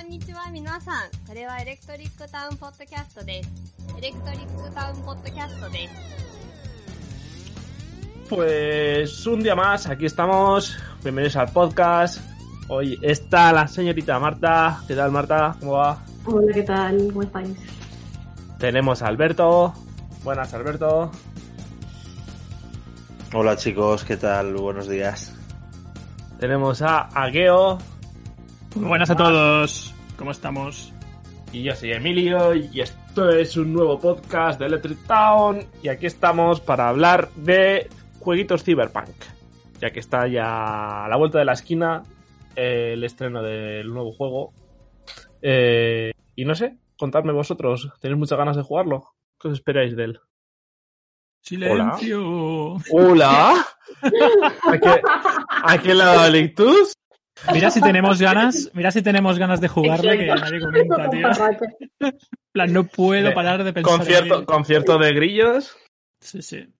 こんにちは皆さん。これはエレクトリックタウンポッドキャストです。エレクトリックタウンポッドキャストです。 Pues un día más, aquí estamos. Bienvenidos al podcast. Hoy está la señorita Marta. ¿Qué tal, Marta? ¿Cómo va? Hola, ¿qué tal? ¿Cómo estáis? Tenemos a Alberto. Buenas, Alberto. Hola chicos, ¿qué tal? Buenos días. Tenemos a Ageo. Muy buenas a todos. ¿Cómo estamos? Y yo soy Emilio. Y esto es un nuevo podcast de Electric Town. Y aquí estamos para hablar de jueguitos Cyberpunk. Ya que está ya a la vuelta de la esquina eh, el estreno del nuevo juego. Eh, y no sé, contadme vosotros. ¿Tenéis muchas ganas de jugarlo? ¿Qué os esperáis de él? Silencio. ¡Hola! ¿A qué, ¿A qué lado del ictus? Mira si tenemos ganas, mira si tenemos ganas de jugarle que nadie comenta, tío. En plan, no puedo parar de pensar. en Concierto, concierto de grillos. Sí, sí.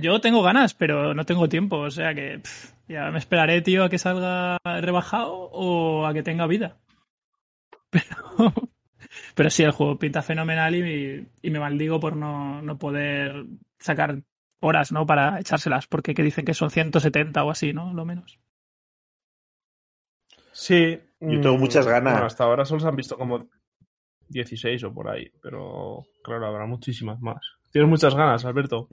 Yo tengo ganas, pero no tengo tiempo, o sea que pff, ya me esperaré, tío, a que salga rebajado o a que tenga vida. Pero, pero sí, el juego pinta fenomenal y, y me maldigo por no, no poder sacar horas, ¿no? Para echárselas, porque que dicen que son 170 o así, ¿no? Lo menos. Sí. Yo tengo mm, muchas ganas. bueno, hasta ahora solo se han visto como 16 o por ahí. Pero claro, habrá muchísimas más. Tienes muchas ganas, Alberto.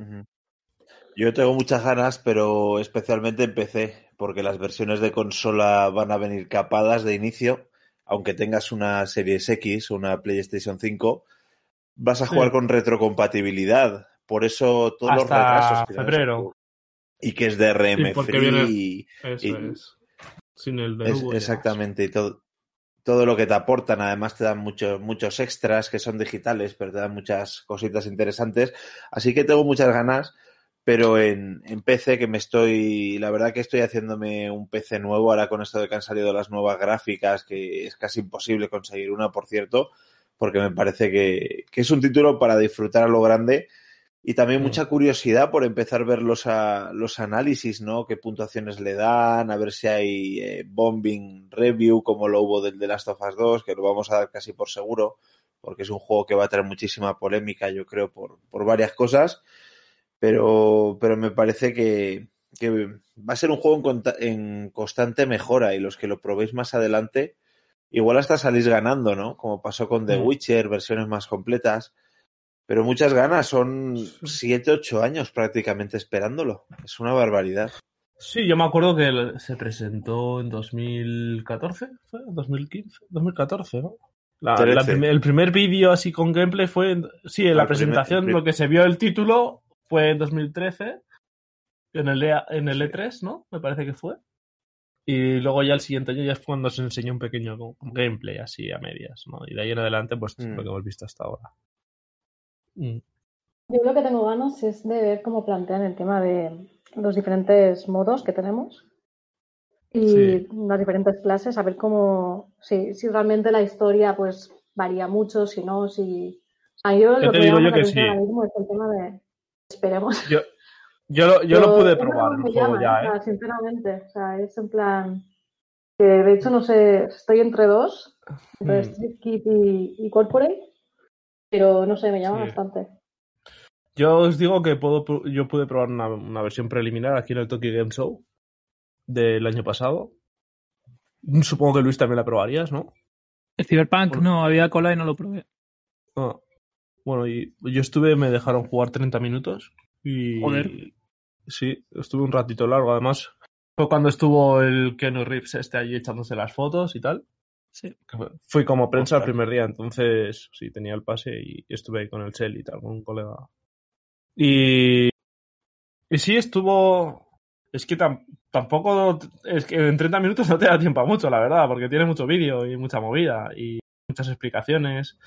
Yo tengo muchas ganas, pero especialmente en PC, porque las versiones de consola van a venir capadas de inicio, aunque tengas una Series X o una PlayStation 5, vas a Sí. jugar con retrocompatibilidad. Por eso todos los Hasta retrasos. que febrero. Y que es Sí, viene- y- Eso Y- es. Sin el de Es- exactamente, y todo, todo lo que te aportan, además te dan muchos, muchos extras que son digitales, pero te dan muchas cositas interesantes. Así que tengo muchas ganas, pero en, en PC que me estoy, la verdad que estoy haciéndome un PC nuevo ahora con esto de que han salido las nuevas gráficas, que es casi imposible conseguir una, por cierto, porque me parece que, que es un título para disfrutar a lo grande. Y también Mm. mucha curiosidad por empezar a ver los, a- los análisis, ¿no? Qué puntuaciones le dan, a ver si hay eh, bombing review como lo hubo del The Last of Us 2, que lo vamos a dar casi por seguro, porque es un juego que va a traer muchísima polémica, yo creo, por, por varias cosas. Pero, pero me parece que, que va a ser un juego en, en constante mejora y los que lo probéis más adelante, igual hasta salís ganando, ¿no? Como pasó con The Mm. Witcher, versiones más completas. Pero muchas ganas, son 7, 8 años prácticamente esperándolo. Es una barbaridad. Sí, yo me acuerdo que se presentó en 2014, ¿fue? 2015, 2014, ¿no? La- la 13. prim- el primer vídeo así con gameplay fue, en- sí, en la primer- presentación, lo que se vio el título fue en 2013, en el, E- en el E3, ¿no? Me parece que fue. Y luego ya el siguiente año ya es cuando se enseñó un pequeño gameplay así a medias, ¿no? Y de ahí en adelante, pues Mm. lo que hemos visto hasta ahora. Mm. Yo lo que tengo ganas es de ver cómo plantean el tema de los diferentes modos que tenemos y Sí. las diferentes clases, a ver cómo, si, si realmente la historia pues varía mucho, si no, si... A yo Yo lo te que digo yo que sí. ahora mismo es el tema de... Esperemos. Yo, yo, lo, yo lo pude probar el juego llama, ya, o sea, ¿eh? sinceramente. O sea, es en plan que de hecho no sé, estoy entre dos, entre Mm. Street Kid y, y Corporate, pero no sé, me llama Sí. bastante. Yo os digo que puedo, yo pude probar una, una versión preliminar aquí en el Tokyo Game Show del año pasado. Supongo que Luis también la probarías, ¿no? El Cyberpunk Bueno. no había cola y no lo probé. Ah. Bueno, y yo estuve, me dejaron jugar 30 minutos y... Joder. Sí, estuve un ratito largo. Además, fue cuando estuvo el Keanu Reeves este allí echándose las fotos y tal. Sí. Fui como prensa el primer día, entonces sí, tenía el pase y estuve ahí con el Shell y tal, con un colega. Y, y sí, estuvo... Es que tam- tampoco... Es que en 30 minutos no te da tiempo a mucho, la verdad, porque tiene mucho vídeo y mucha movida y muchas explicaciones.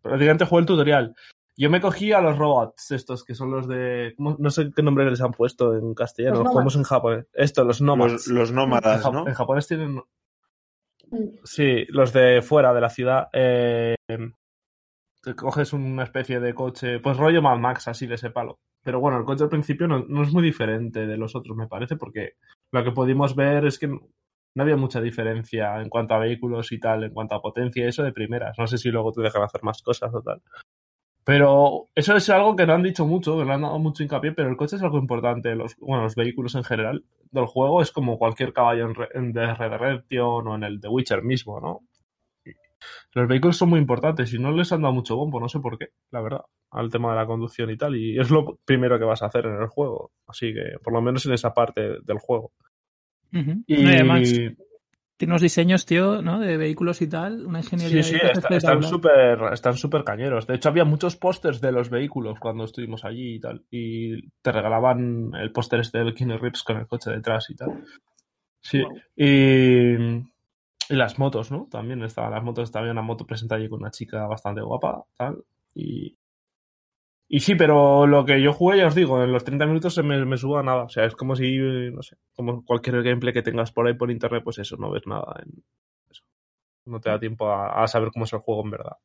Prácticamente jugué el tutorial. Yo me cogí a los robots, estos que son los de... No sé qué nombre les han puesto en castellano, Los los jugamos en japonés. Esto, los nómadas. Los, nómadas, ¿no? en japonés tienen. Sí, los de fuera de la ciudad. Eh, coges una especie de coche, pues rollo Mad Max, así de ese palo. Pero bueno, el coche al principio no, no es muy diferente de los otros, me parece, porque lo que pudimos ver es que no había mucha diferencia en cuanto a vehículos y tal, en cuanto a potencia eso de primeras. No sé si luego te dejan hacer más cosas o tal. Pero eso es algo que no han dicho mucho, que no han dado mucho hincapié, pero el coche es algo importante. Los, bueno, los vehículos en general del juego es como cualquier caballo en, Re- en The Red Redemption o en el The Witcher mismo, ¿no? Los vehículos son muy importantes y no les han dado mucho bombo, no sé por qué, la verdad, al tema de la conducción y tal. Y es lo primero que vas a hacer en el juego. Así que, por lo menos en esa parte del juego. Y además, tiene unos diseños, tío, ¿no? De vehículos y tal, una ingeniería. Sí, sí, está- están súper están súper cañeros. De hecho, había muchos pósters de los vehículos cuando estuvimos allí y tal. Y te regalaban el póster este del Keanu Reeves con el coche detrás y tal. Sí. Y, y las motos, ¿no? También estaban las motos. Estaba una moto presentada allí con una chica bastante guapa, tal. Y, y sí, pero lo que yo jugué, ya os digo, en los 30 minutos se me, me suba nada. O sea, es como si, no sé, como cualquier gameplay que tengas por ahí por internet, pues eso, no ves nada en eso. No te da tiempo a, a saber cómo es el juego en verdad.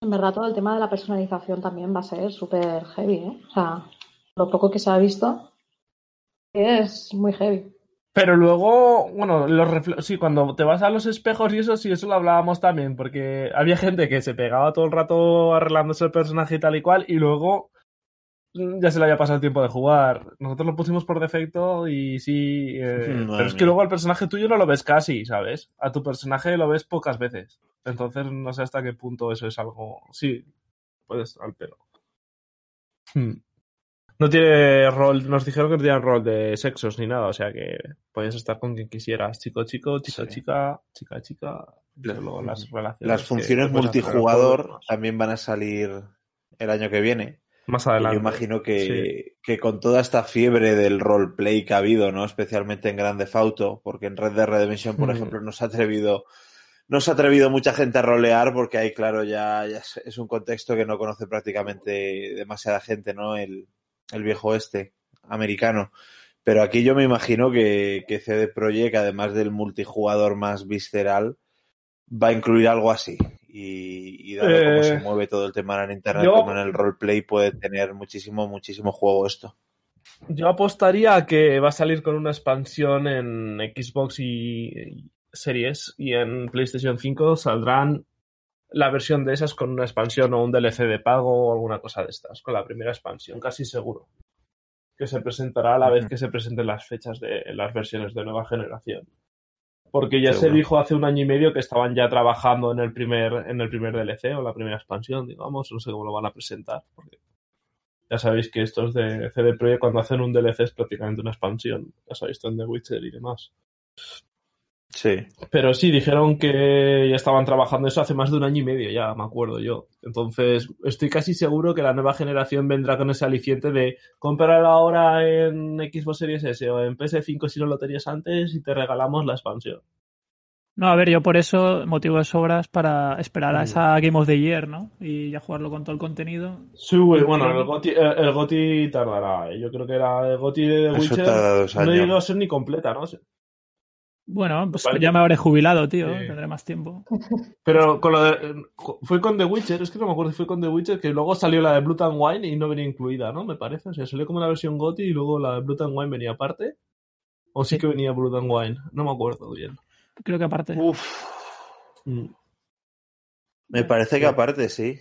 En verdad, todo el tema de la personalización también va a ser súper heavy, ¿eh? O sea, lo poco que se ha visto es muy heavy. Pero luego, bueno, los sí, cuando te vas a los espejos y eso, sí, eso lo hablábamos también, porque había gente que se pegaba todo el rato arreglándose el personaje y tal y cual, y luego ya se le había pasado el tiempo de jugar. Nosotros lo pusimos por defecto y sí, eh, pero es que luego al personaje tuyo no lo ves casi, ¿sabes? A tu personaje lo ves pocas veces. Entonces no sé hasta qué punto eso es algo... Sí, puede estar, pero... Hmm. No tiene rol, nos dijeron que no tiene rol de sexos ni nada, o sea que podías estar con quien quisieras, chico, chico, chica, Sí. chica, chica, chica. y La- luego las relaciones. Las funciones multijugador también van a salir el año que viene. Más adelante. yo imagino que, que con toda esta fiebre del roleplay que ha habido, ¿no? Especialmente en Grande Fauto, porque en Red Dead Redemption, por Mm. ejemplo, no se ha atrevido, no se ha atrevido mucha gente a rolear porque ahí, claro, ya, ya es- es un contexto que no conoce prácticamente demasiada gente, ¿no? El, el viejo este americano. Pero aquí yo me imagino que, que CD Projekt, además del multijugador más visceral, va a incluir algo así. Y, y dado cómo Eh, se mueve todo el tema en internet yo- como en el roleplay, puede tener muchísimo, muchísimo juego esto. Yo apostaría a que va a salir con una expansión en Xbox y, y Series y en PlayStation 5 saldrán la versión de esas con una expansión o un DLC de pago o alguna cosa de estas, con la primera expansión, casi seguro. Que se presentará a la vez que se presenten las fechas de las versiones de nueva generación. Porque ya se dijo hace un año y medio que estaban ya trabajando en el primer, en el primer DLC o la primera expansión, digamos, no sé cómo lo van a presentar. Porque ya sabéis que estos de CD Projekt cuando hacen un DLC es prácticamente una expansión. Ya sabéis, en The Witcher y demás. Sí. Pero sí, dijeron que ya estaban trabajando eso hace más de un año y medio, ya me acuerdo yo. Entonces, estoy casi seguro que la nueva generación vendrá con ese aliciente de comprarlo ahora en Xbox Series S o en PS5 si no lo tenías antes y te regalamos la expansión. No, a ver, yo por eso motivo de sobras para esperar a Mm. esa Game of the Year, ¿no? Y ya jugarlo con todo el contenido. Sí, güey, bueno, el GOTY, el, el GOTY tardará. ¿eh? Yo creo que era el GOTY de The Witcher. No llegó a ser ni completa, ¿no? Bueno, pues Vale. ya me habré jubilado, tío. Sí. Tendré más tiempo. Pero con lo de- fue con The Witcher, es que no me acuerdo si fue con The Witcher, que luego salió la de Blood and Wine y no venía incluida, ¿no? Me parece. O sea, salió como una versión GOTY y luego la de Blood and Wine venía aparte. O sí, Sí. que venía Blood and Wine, no me acuerdo bien. Creo que aparte. Uf. Mm. Me parece que aparte, sí.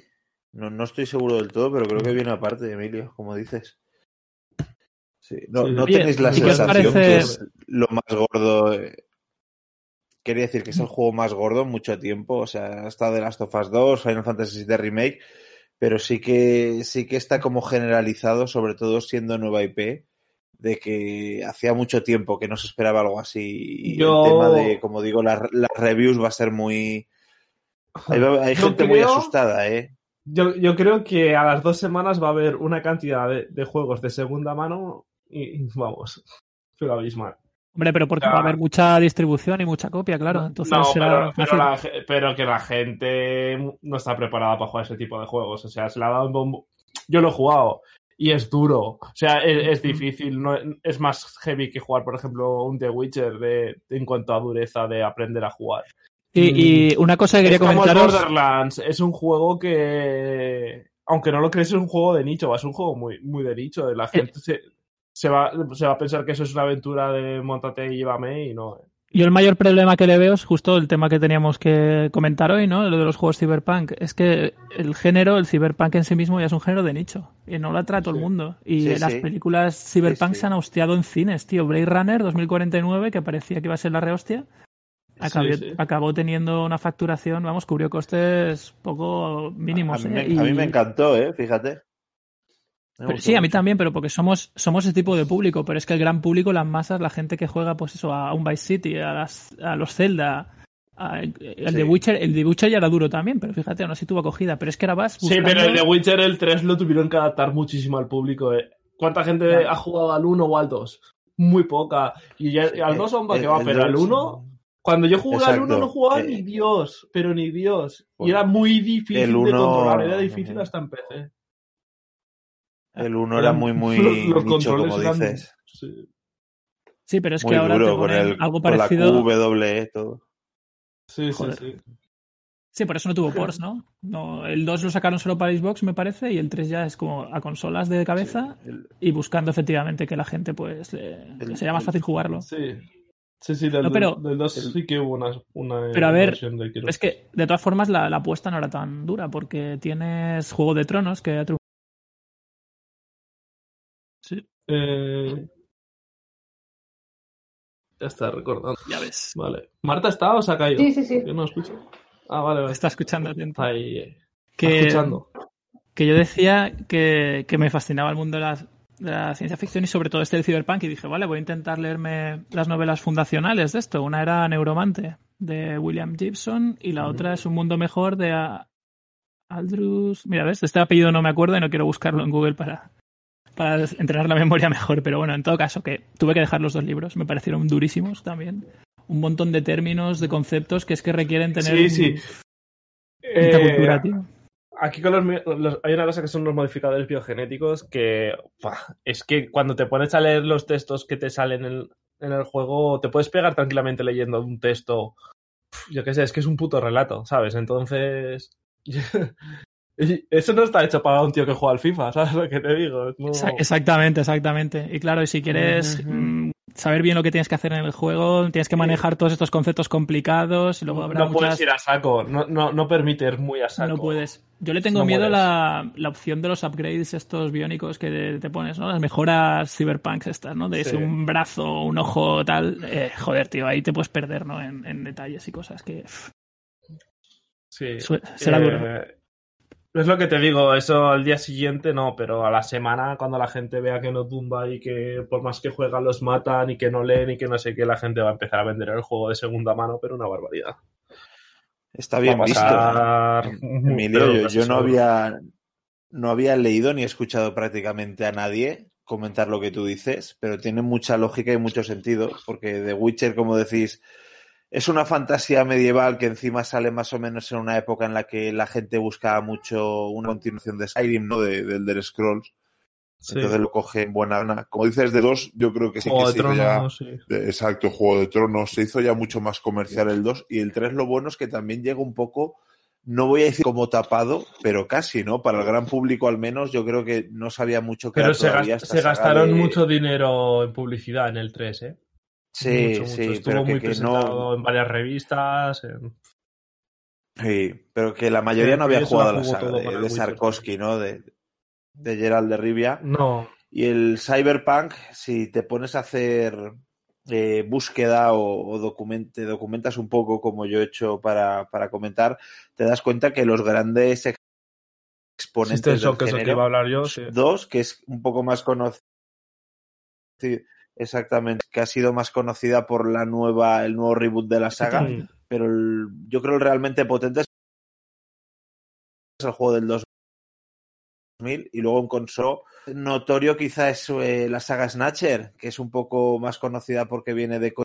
No, no estoy seguro del todo, pero creo que viene aparte, Emilio, como dices. Sí. No, Sí. ¿no Oye, tenéis la ¿y qué os sensación parece- que es lo más gordo. eh, Quería decir que es el juego más gordo en mucho tiempo. O sea, ha estado The Last of Us 2, Final Fantasy VII Remake, pero sí que, sí que está como generalizado, sobre todo siendo nueva IP, de que hacía mucho tiempo que no se esperaba algo así. Y Yo- el tema de, como digo, las, reviews va a ser muy. Hay, gente muy asustada, ¿eh? Yo, yo creo que a las dos semanas va a haber una cantidad de, de juegos de segunda mano y, vamos, pero abismal. Hombre, pero porque va a haber mucha distribución y mucha copia, claro. Entonces no, será pero, pero la que la gente no está preparada para jugar ese tipo de juegos. O sea, se le ha dado un bombo. Yo lo he jugado y es duro. O sea, es, es difícil. No, es más heavy que jugar, por ejemplo, un The Witcher de, en cuanto a dureza de aprender a jugar. Y, y una cosa que quería comentaros. Borderlands. Es un juego que, aunque no lo crees, es un juego de nicho. Es un juego muy, muy de nicho. La gente se, se, va, se va a pensar que eso es una aventura de montate y llévame y no. eh. Yo el mayor problema que le veo es justo el tema que teníamos que comentar hoy, ¿no? Lo de los juegos cyberpunk. Es que el género, el cyberpunk en sí mismo ya es un género de nicho. Y no lo atrae todo el mundo. Y Sí, las sí. películas cyberpunk Sí, sí. se han hostiado en cines, tío. Blade Runner 2049, que parecía que iba a ser la rehostia, acabó, Sí, sí. acabó teniendo una facturación, vamos, cubrió costes poco mínimos. a, mí, ¿eh? me, a mí Y- me encantó, ¿eh? Fíjate. Pero sí, a mí también, pero porque somos, somos ese tipo de público. Pero es que el gran público, las masas, la gente que juega, pues eso, a un Vice City, a, las, a los Zelda, a- el Sí. de Witcher, el de Witcher ya era duro también, pero fíjate, aún así tuvo acogida. Pero es que ahora vas Sí, pero el de Witcher el 3 lo tuvieron que adaptar muchísimo al público. eh. ¿Cuánta gente Claro. ha jugado al 1 o al 2? Muy poca. Y, ya, al 2 son para El- que va, el pero al dos- 1, cuando yo jugué al 1 Exacto. no jugaba Eh, ni Dios, pero ni Dios. Y era muy difícil el de controlar, era difícil hasta en PC. El 1 era muy, muy Los- los nicho, controles como eran- dices. sí. Sí, pero es muy que ahora duro te con, ponen el, algo con parecido... la QW, todo. Sí, sí, Joder. sí. Sí, por eso no tuvo ports, ¿no? no El 2 lo sacaron solo para Xbox, me parece, y el 3 ya es como a consolas de cabeza El- y buscando efectivamente que la gente, pues, le, El- sea más fácil jugarlo. Sí, sí, sí del, No, pero- del 2 sí que hubo una, una Pero a ver, versión de Kiro. Es que, de todas formas, la, la apuesta no era tan dura, porque tienes Juego de Tronos, que ha Eh, Ya está recordando. ya ves. Vale. ¿Marta está o se ha caído? Sí, sí, sí. Yo no escucho. Ah, vale, vale. Está escuchando atento. Está ahí. eh. Que, escuchando. que yo decía que, que me fascinaba el mundo de la, de la ciencia ficción y sobre todo este del cyberpunk y dije, vale, voy a intentar leerme las novelas fundacionales de esto. Una era Neuromante de William Gibson y la otra es Un mundo mejor de a- Aldrus... Mira, ¿ves? Este apellido no me acuerdo y no quiero buscarlo en Google para, para entrenar la memoria mejor, pero bueno, en todo caso, que tuve que dejar los dos libros, me parecieron durísimos también. Un montón de términos, de conceptos que es que requieren tener Sí, sí. Eh, cultura, tío. Aquí con los, hay una cosa que son los modificadores biogenéticos que es que cuando te pones a leer los textos que te salen en el, en el juego, te puedes pegar tranquilamente leyendo un texto. Yo qué sé, es que es un puto relato, ¿sabes? Entonces. y Eso no está hecho para un tío que juega al FIFA, ¿sabes lo que te digo? No- Exactamente, exactamente. Y claro, y si quieres mm, saber bien lo que tienes que hacer en el juego, tienes que manejar todos estos conceptos complicados y luego habrá no puedes ir a saco, no, no, no permite ir muy a saco. No puedes. Yo le tengo No miedo a la, la opción de los upgrades estos biónicos que te, pones, ¿no? Las mejoras cyberpunks estas, ¿no? De Sí. un brazo, un ojo, tal. Eh, joder, tío, ahí te puedes perder, ¿no? En, en detalles y cosas que Sí. será Eh, duro. Es lo que te digo, eso al día siguiente no, pero a la semana cuando la gente vea que no tumba y que por más que juegan los matan y que no leen y que no sé qué, la gente va a empezar a vender el juego de segunda mano, pero una barbaridad. Está bien visto. pasar muy- Emilio, yo, yo no había no había leído ni escuchado prácticamente a nadie comentar lo que tú dices, pero tiene mucha lógica y mucho sentido, porque The Witcher, como decís, es una fantasía medieval que encima sale más o menos en una época en la que la gente buscaba mucho una continuación de Skyrim, ¿no? De, del Elder Scrolls. Sí. Entonces lo coge en buena gana. Como dices de dos, yo creo que sí Juego que de se hizo ya... Tronos, sí. de- exacto, Juego de Tronos. Se hizo ya mucho más comercial el 2 y el 3 lo bueno es que también llega un poco, no voy a decir como tapado, pero casi, ¿no? Para el gran público al menos yo creo que no sabía mucho que Pero era se, todavía gast- esta se gastaron de- mucho dinero en publicidad en el 3, ¿eh? Sí, Mucho, mucho. sí, Estuvo pero muy que, presentado no... en varias revistas. en- Sí, pero que la mayoría Sí, no había jugado la saga de, de Sarkovsky, ¿no? De, de Gerald de Rivia. No, Y el Cyberpunk, si te pones a hacer eh, búsqueda o, o documentas un poco, como yo he hecho para, para comentar, te das cuenta que los grandes ex- exponentes del Shock, que género, iba a hablar yo. sí. dos, que es un poco más conocido, exactamente, que ha sido más conocida por la nueva, el nuevo reboot de la saga, pero el- yo creo el realmente potente es el juego del 2000 y luego en console notorio quizá es eh, la saga Snatcher, que es un poco más conocida porque viene de Ko-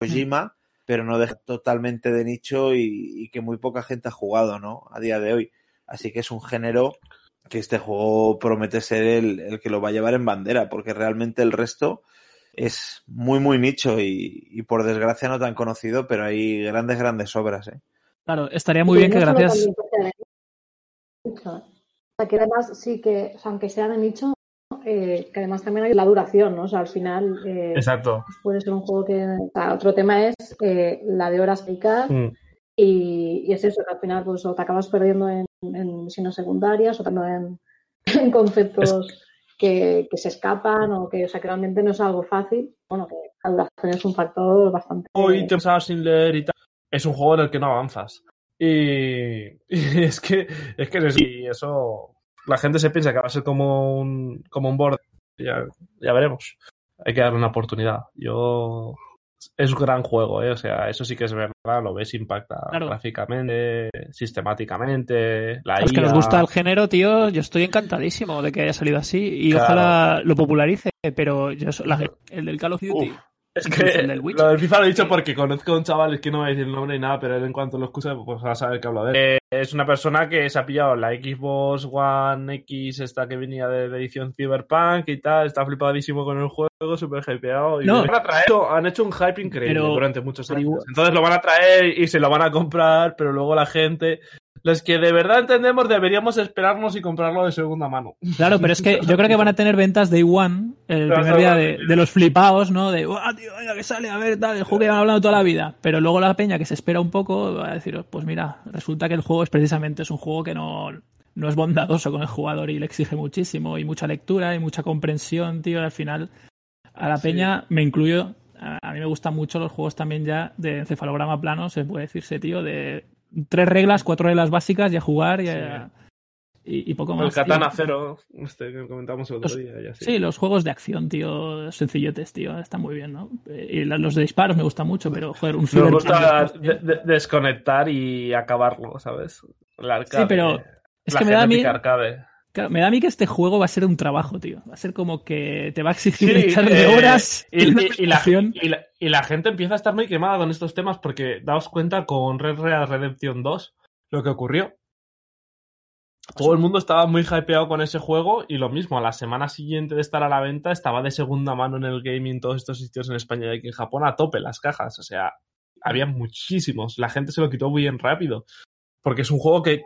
Kojima, pero no deja totalmente de nicho y, y que muy poca gente ha jugado, ¿no? A día de hoy. Así que es un género que este juego promete ser el, el que lo va a llevar en bandera, porque realmente el resto es muy, muy nicho y, y por desgracia no tan conocido, pero hay grandes, grandes obras, ¿eh? Claro, estaría muy bien que gracias... que además sí que, o sea, aunque sea de nicho, eh, que además también hay la duración, ¿no? O sea, al final eh, Exacto. puede ser un juego que... o sea, otro tema es eh, la de horas dedicadas Mm. y, y es eso, que al final pues o te acabas perdiendo en, en misiones secundarias o también en, en conceptos que, que se escapan o que, o sea, que realmente no es algo fácil. Bueno, que la duración es un factor bastante... Hoy te pasabas sin leer y tal. Es un juego en el que no avanzas. Y, y es que es que y eso la gente se piensa que va a ser como un como un board. Ya, ya veremos. Hay que darle una oportunidad. Yo es un gran juego, ¿eh? o sea, eso sí que es verdad, lo ves, impacta Claro. gráficamente, sistemáticamente, la los que nos gusta el género, tío, yo estoy encantadísimo de que haya salido así y Claro. ojalá lo popularice, pero yo la- el del Call of Duty. Uf, es que el del Witcher. lo del FIFA lo he dicho porque conozco a un chaval, es que no voy a decir el nombre ni nada, pero él en cuanto lo escucha, pues va a saber que hablo de él. Eh, es una persona que se ha pillado la Xbox One X, esta que venía de la edición Cyberpunk y tal, está flipadísimo con el juego, súper hypeado. Y No. lo van a traer. Han hecho un hype increíble Pero- durante muchos años. Entonces lo van a traer y se lo van a comprar, pero luego la gente, los que de verdad entendemos, deberíamos esperarnos y comprarlo de segunda mano. Claro, pero es que yo creo que van a tener ventas Day One el primer día de, de los flipados, ¿no? De, ¡guau, tío, venga, que sale! A ver, tal, el juego que llevan hablando toda la vida. Pero luego la peña que se espera un poco va a decir, pues mira, resulta que el juego es precisamente es un juego que no, no es bondadoso con el jugador y le exige muchísimo y mucha lectura y mucha comprensión, tío. Y al final, a la Sí. peña, me incluyo, a, a mí me gustan mucho los juegos también ya de encefalograma plano, se puede decirse, tío, de tres reglas, cuatro reglas básicas y a jugar y, a- y, y poco más. El. Katana Cero, este que comentamos el otro Los- día. Ya sí. Sí, los juegos de acción, tío, sencillotes, tío, están muy bien, ¿no? Eh, Y los de disparos me gustan mucho, pero, joder, un Cyberpunk gusta de- de- desconectar y acabarlo, ¿sabes? El arcade. Sí, pero es la que me da a mí- arcade. Claro, me da a mí que este juego va a ser un trabajo, tío. Va a ser como que te va a exigir Sí, echarle eh, horas y, en una y- y la, presentación. y la- y la gente empieza a estar muy quemada con estos temas porque daos cuenta con Red Dead Redemption 2 lo que ocurrió. Todo el mundo estaba muy hypeado con ese juego y lo mismo, a la semana siguiente de estar a la venta estaba de segunda mano en el gaming todos estos sitios en España y aquí en Japón a tope las cajas. O sea, había muchísimos. La gente se lo quitó muy bien rápido. Porque es un juego que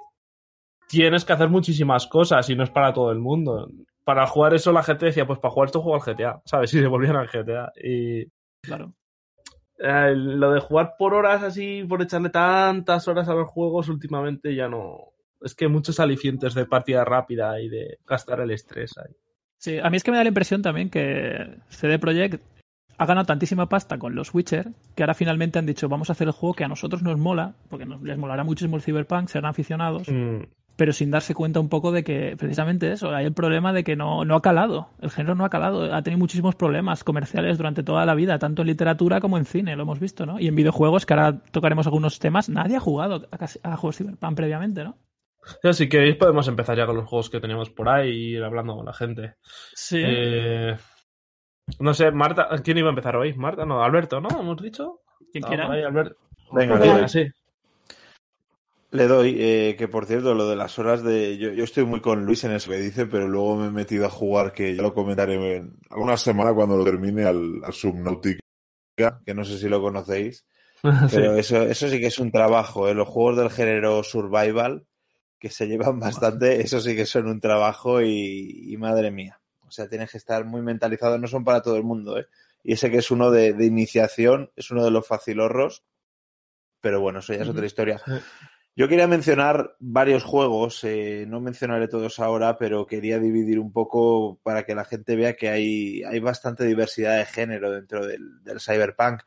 tienes que hacer muchísimas cosas y no es para todo el mundo. Para jugar eso la gente decía, pues para jugar esto juego al GTA, ¿sabes? Y se volvían al GTA. Y Claro. eh, lo de jugar por horas así, por echarle tantas horas a los juegos, últimamente ya no. Es que muchos alicientes de partida rápida y de gastar el estrés ahí. Sí, a mí es que me da la impresión también que CD Projekt ha ganado tantísima pasta con los Witcher que ahora finalmente han dicho vamos a hacer el juego que a nosotros nos mola, porque nos, les molará muchísimo el Cyberpunk, serán aficionados, Mm, pero sin darse cuenta un poco de que precisamente eso, hay el problema de que no, no ha calado, el género no ha calado, ha tenido muchísimos problemas comerciales durante toda la vida, tanto en literatura como en cine, lo hemos visto, ¿no? Y en videojuegos, que ahora tocaremos algunos temas, nadie ha jugado a, casi- a juegos Cyberpunk previamente, ¿no? Si queréis podemos empezar ya con los juegos que teníamos por ahí y ir hablando con la gente. Sí. Eh, no sé, Marta, ¿quién iba a empezar hoy? Marta, no, Alberto, ¿no? ¿Hemos dicho? Quien Ah, quiera. por ahí, Alberto. Venga, Venga, dale. sí. Le doy, eh, que por cierto, lo de las horas de... Yo, yo estoy muy con Luis en eso que dice, pero luego me he metido a jugar, que ya lo comentaré en alguna semana cuando lo termine al, al Subnautica, que no sé si lo conocéis. Pero eso, eso sí que es un trabajo, ¿eh? Los juegos del género survival, que se llevan bastante, eso sí que son un trabajo y, y madre mía. O sea, tienes que estar muy mentalizado, no son para todo el mundo, ¿eh? Y ese que es uno de, de iniciación, es uno de los facilorros, pero bueno, eso ya es otra historia. Yo quería mencionar varios juegos, eh, no mencionaré todos ahora, pero quería dividir un poco para que la gente vea que hay, hay bastante diversidad de género dentro del, del cyberpunk.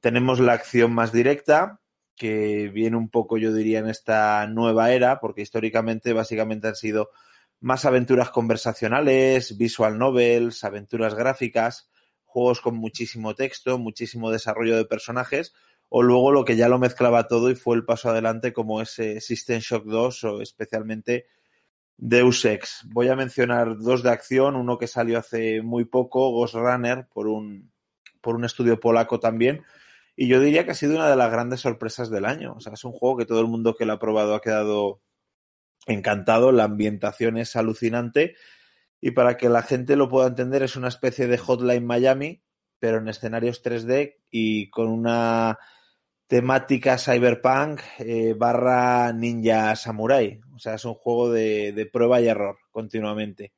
Tenemos la acción más directa, que viene un poco, yo diría, en esta nueva era, porque históricamente básicamente han sido más aventuras conversacionales, visual novels, aventuras gráficas, juegos con muchísimo texto, muchísimo desarrollo de personajes, o luego lo que ya lo mezclaba todo y fue el paso adelante como ese System Shock 2 o especialmente Deus Ex. Voy a mencionar dos de acción, uno que salió hace muy poco, Ghost Runner, por un, por un estudio polaco también, y yo diría que ha sido una de las grandes sorpresas del año. O sea, es un juego que todo el mundo que lo ha probado ha quedado encantado, la ambientación es alucinante y para que la gente lo pueda entender es una especie de Hotline Miami, pero en escenarios 3D y con una temática cyberpunk eh, barra ninja samurai. O sea, es un juego de, de prueba y error continuamente.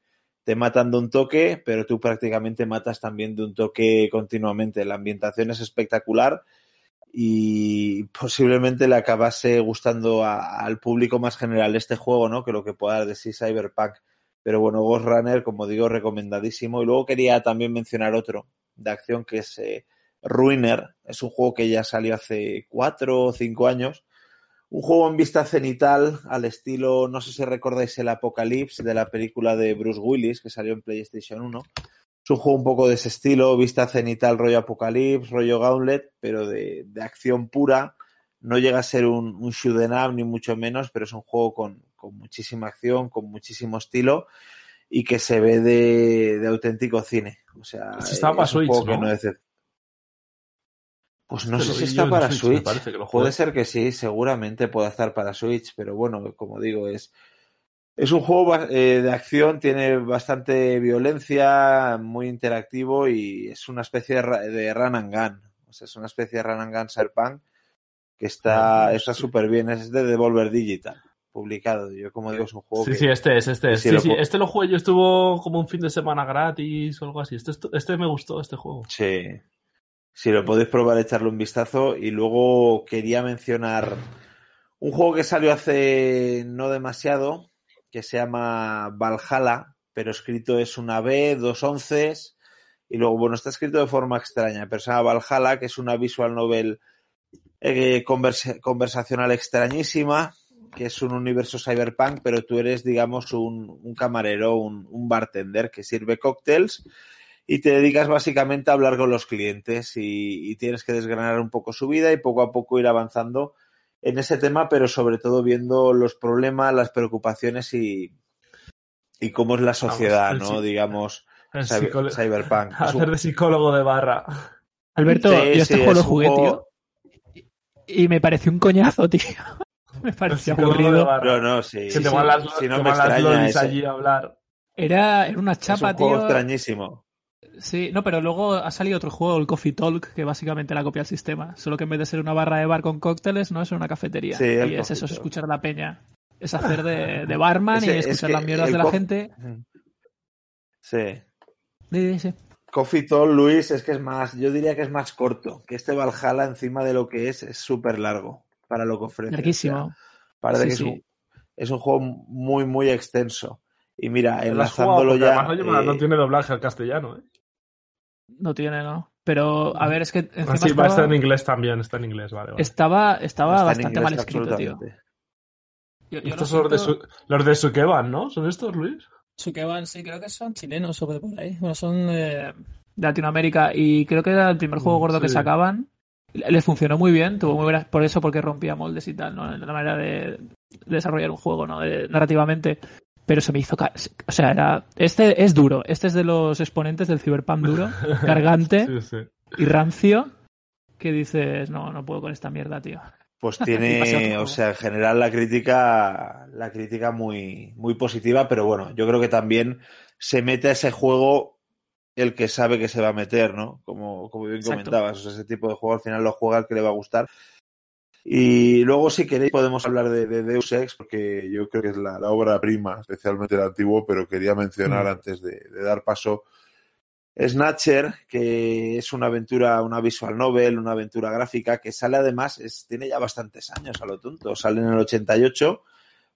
te matan de un toque, pero tú prácticamente matas también de un toque continuamente. La ambientación es espectacular y posiblemente le acabase gustando al público más general este juego, ¿no? Que lo que pueda dar de sí Cyberpunk. Pero bueno, Ghost Runner, como digo, recomendadísimo. Y luego quería también mencionar otro de acción que es eh, Ruiner. Es un juego que ya salió hace cuatro o cinco años. Un juego en vista cenital al estilo, no sé si recordáis el Apocalypse de la película de Bruce Willis que salió en PlayStation 1. Es un juego un poco de ese estilo, vista cenital, rollo Apocalypse, rollo Gauntlet, pero de, de acción pura. No llega a ser un, un shoot 'em up, ni mucho menos, pero es un juego con, con muchísima acción, con muchísimo estilo y que se ve de, de auténtico cine. O sea, para es un Switch, juego que ¿no? Pues no sé si está para Switch, Puede ser que sí, seguramente pueda estar para Switch, pero bueno, como digo, es, es un juego eh, de acción, tiene bastante violencia, muy interactivo y es una especie de, run and gun. O sea, es una especie de run and gun Cyberpunk que está Ah, está súper bien. Es de Devolver Digital, publicado. Yo, como digo, es un juego Sí, que sí, este es, este es. Sí, Sí, lo sí, ju- este lo jugué yo, estuvo como un fin de semana gratis o algo así. Este, este me gustó, este juego. Sí. Si lo podéis probar, echarle un vistazo. Y luego quería mencionar un juego que salió hace no demasiado, que se llama Valhalla, pero escrito es una B, dos onces. Y luego, bueno, está escrito de forma extraña, pero se Valhalla, que es una visual novel eh, conversa- conversacional extrañísima, que es un universo cyberpunk, pero tú eres, digamos, un, camarero, un bartender que sirve cócteles y te dedicas básicamente a hablar con los clientes y, y tienes que desgranar un poco su vida y poco a poco ir avanzando en ese tema, pero sobre todo viendo los problemas, las preocupaciones y, y cómo es la sociedad, ¿no? Digamos, cyber- cyberpunk. Es un- Hacer de psicólogo de barra. Alberto, Sí, yo este sí, juego lo es un jugué, juego- tío. Y me pareció un coñazo, tío. me pareció aburrido. No, no, sí. que te sí, van las, si no te me extraña allí a hablar. Era, era una Es chapa, un juego tío. extrañísimo. Sí, no, pero luego ha salido otro juego, el Coffee Talk, que básicamente la copia al sistema. Solo que en vez de ser una barra de bar con cócteles, no es una cafetería. Sí, y es eso, es escuchar la peña. Es hacer de, de barman Ese- y es escuchar que las mierdas de la gente. Sí. Sí, sí, sí. Coffee Talk, Luis, es que es más, yo diría que es más corto, que este Valhalla encima de lo que es, es súper largo para lo que ofrece. Larguísimo. O sea, parece Sí, que sí. Es, un, es un juego muy, muy extenso. Y mira, enlazándolo ya. además no, eh, no tiene doblaje al castellano, ¿eh? No tiene, ¿no? Pero, a ver, es que encima Ah, sí, va, está estaba, en inglés también, está en inglés, vale. vale. estaba, estaba está bastante mal escrito, tío. absolutamente. Yo, yo Estos lo son los de, su, los de Sukeban, ¿no? ¿Son estos, Luis? Sukeban, sí, creo que son chilenos o de por ahí. Bueno, son eh, de Latinoamérica y creo que era el primer juego Mm, gordo que sacaban. Les funcionó muy bien, tuvo muy buenas, por eso porque rompía moldes y tal, ¿no? La manera de, de desarrollar un juego, ¿no? De- narrativamente. Pero se me hizo, ca- o sea, era, este es duro, este es de los exponentes del cyberpunk duro, cargante Sí, sí. y rancio, que dices, no, no puedo con esta mierda, tío. Pues tiene, o sea, en general la crítica, la crítica muy, muy positiva, pero bueno, yo creo que también se mete a ese juego el que sabe que se va a meter, ¿no? Como, como bien Exacto. comentabas, o sea, ese tipo de juego al final lo juega el que le va a gustar. Y luego, si queréis, podemos hablar de, de Deus Ex, porque yo creo que es la, la obra prima, especialmente el antiguo, pero quería mencionar Mm. antes de, de dar paso Snatcher, que es una aventura, una visual novel, una aventura gráfica, que sale además, es, tiene ya bastantes años a lo tonto, sale en el 88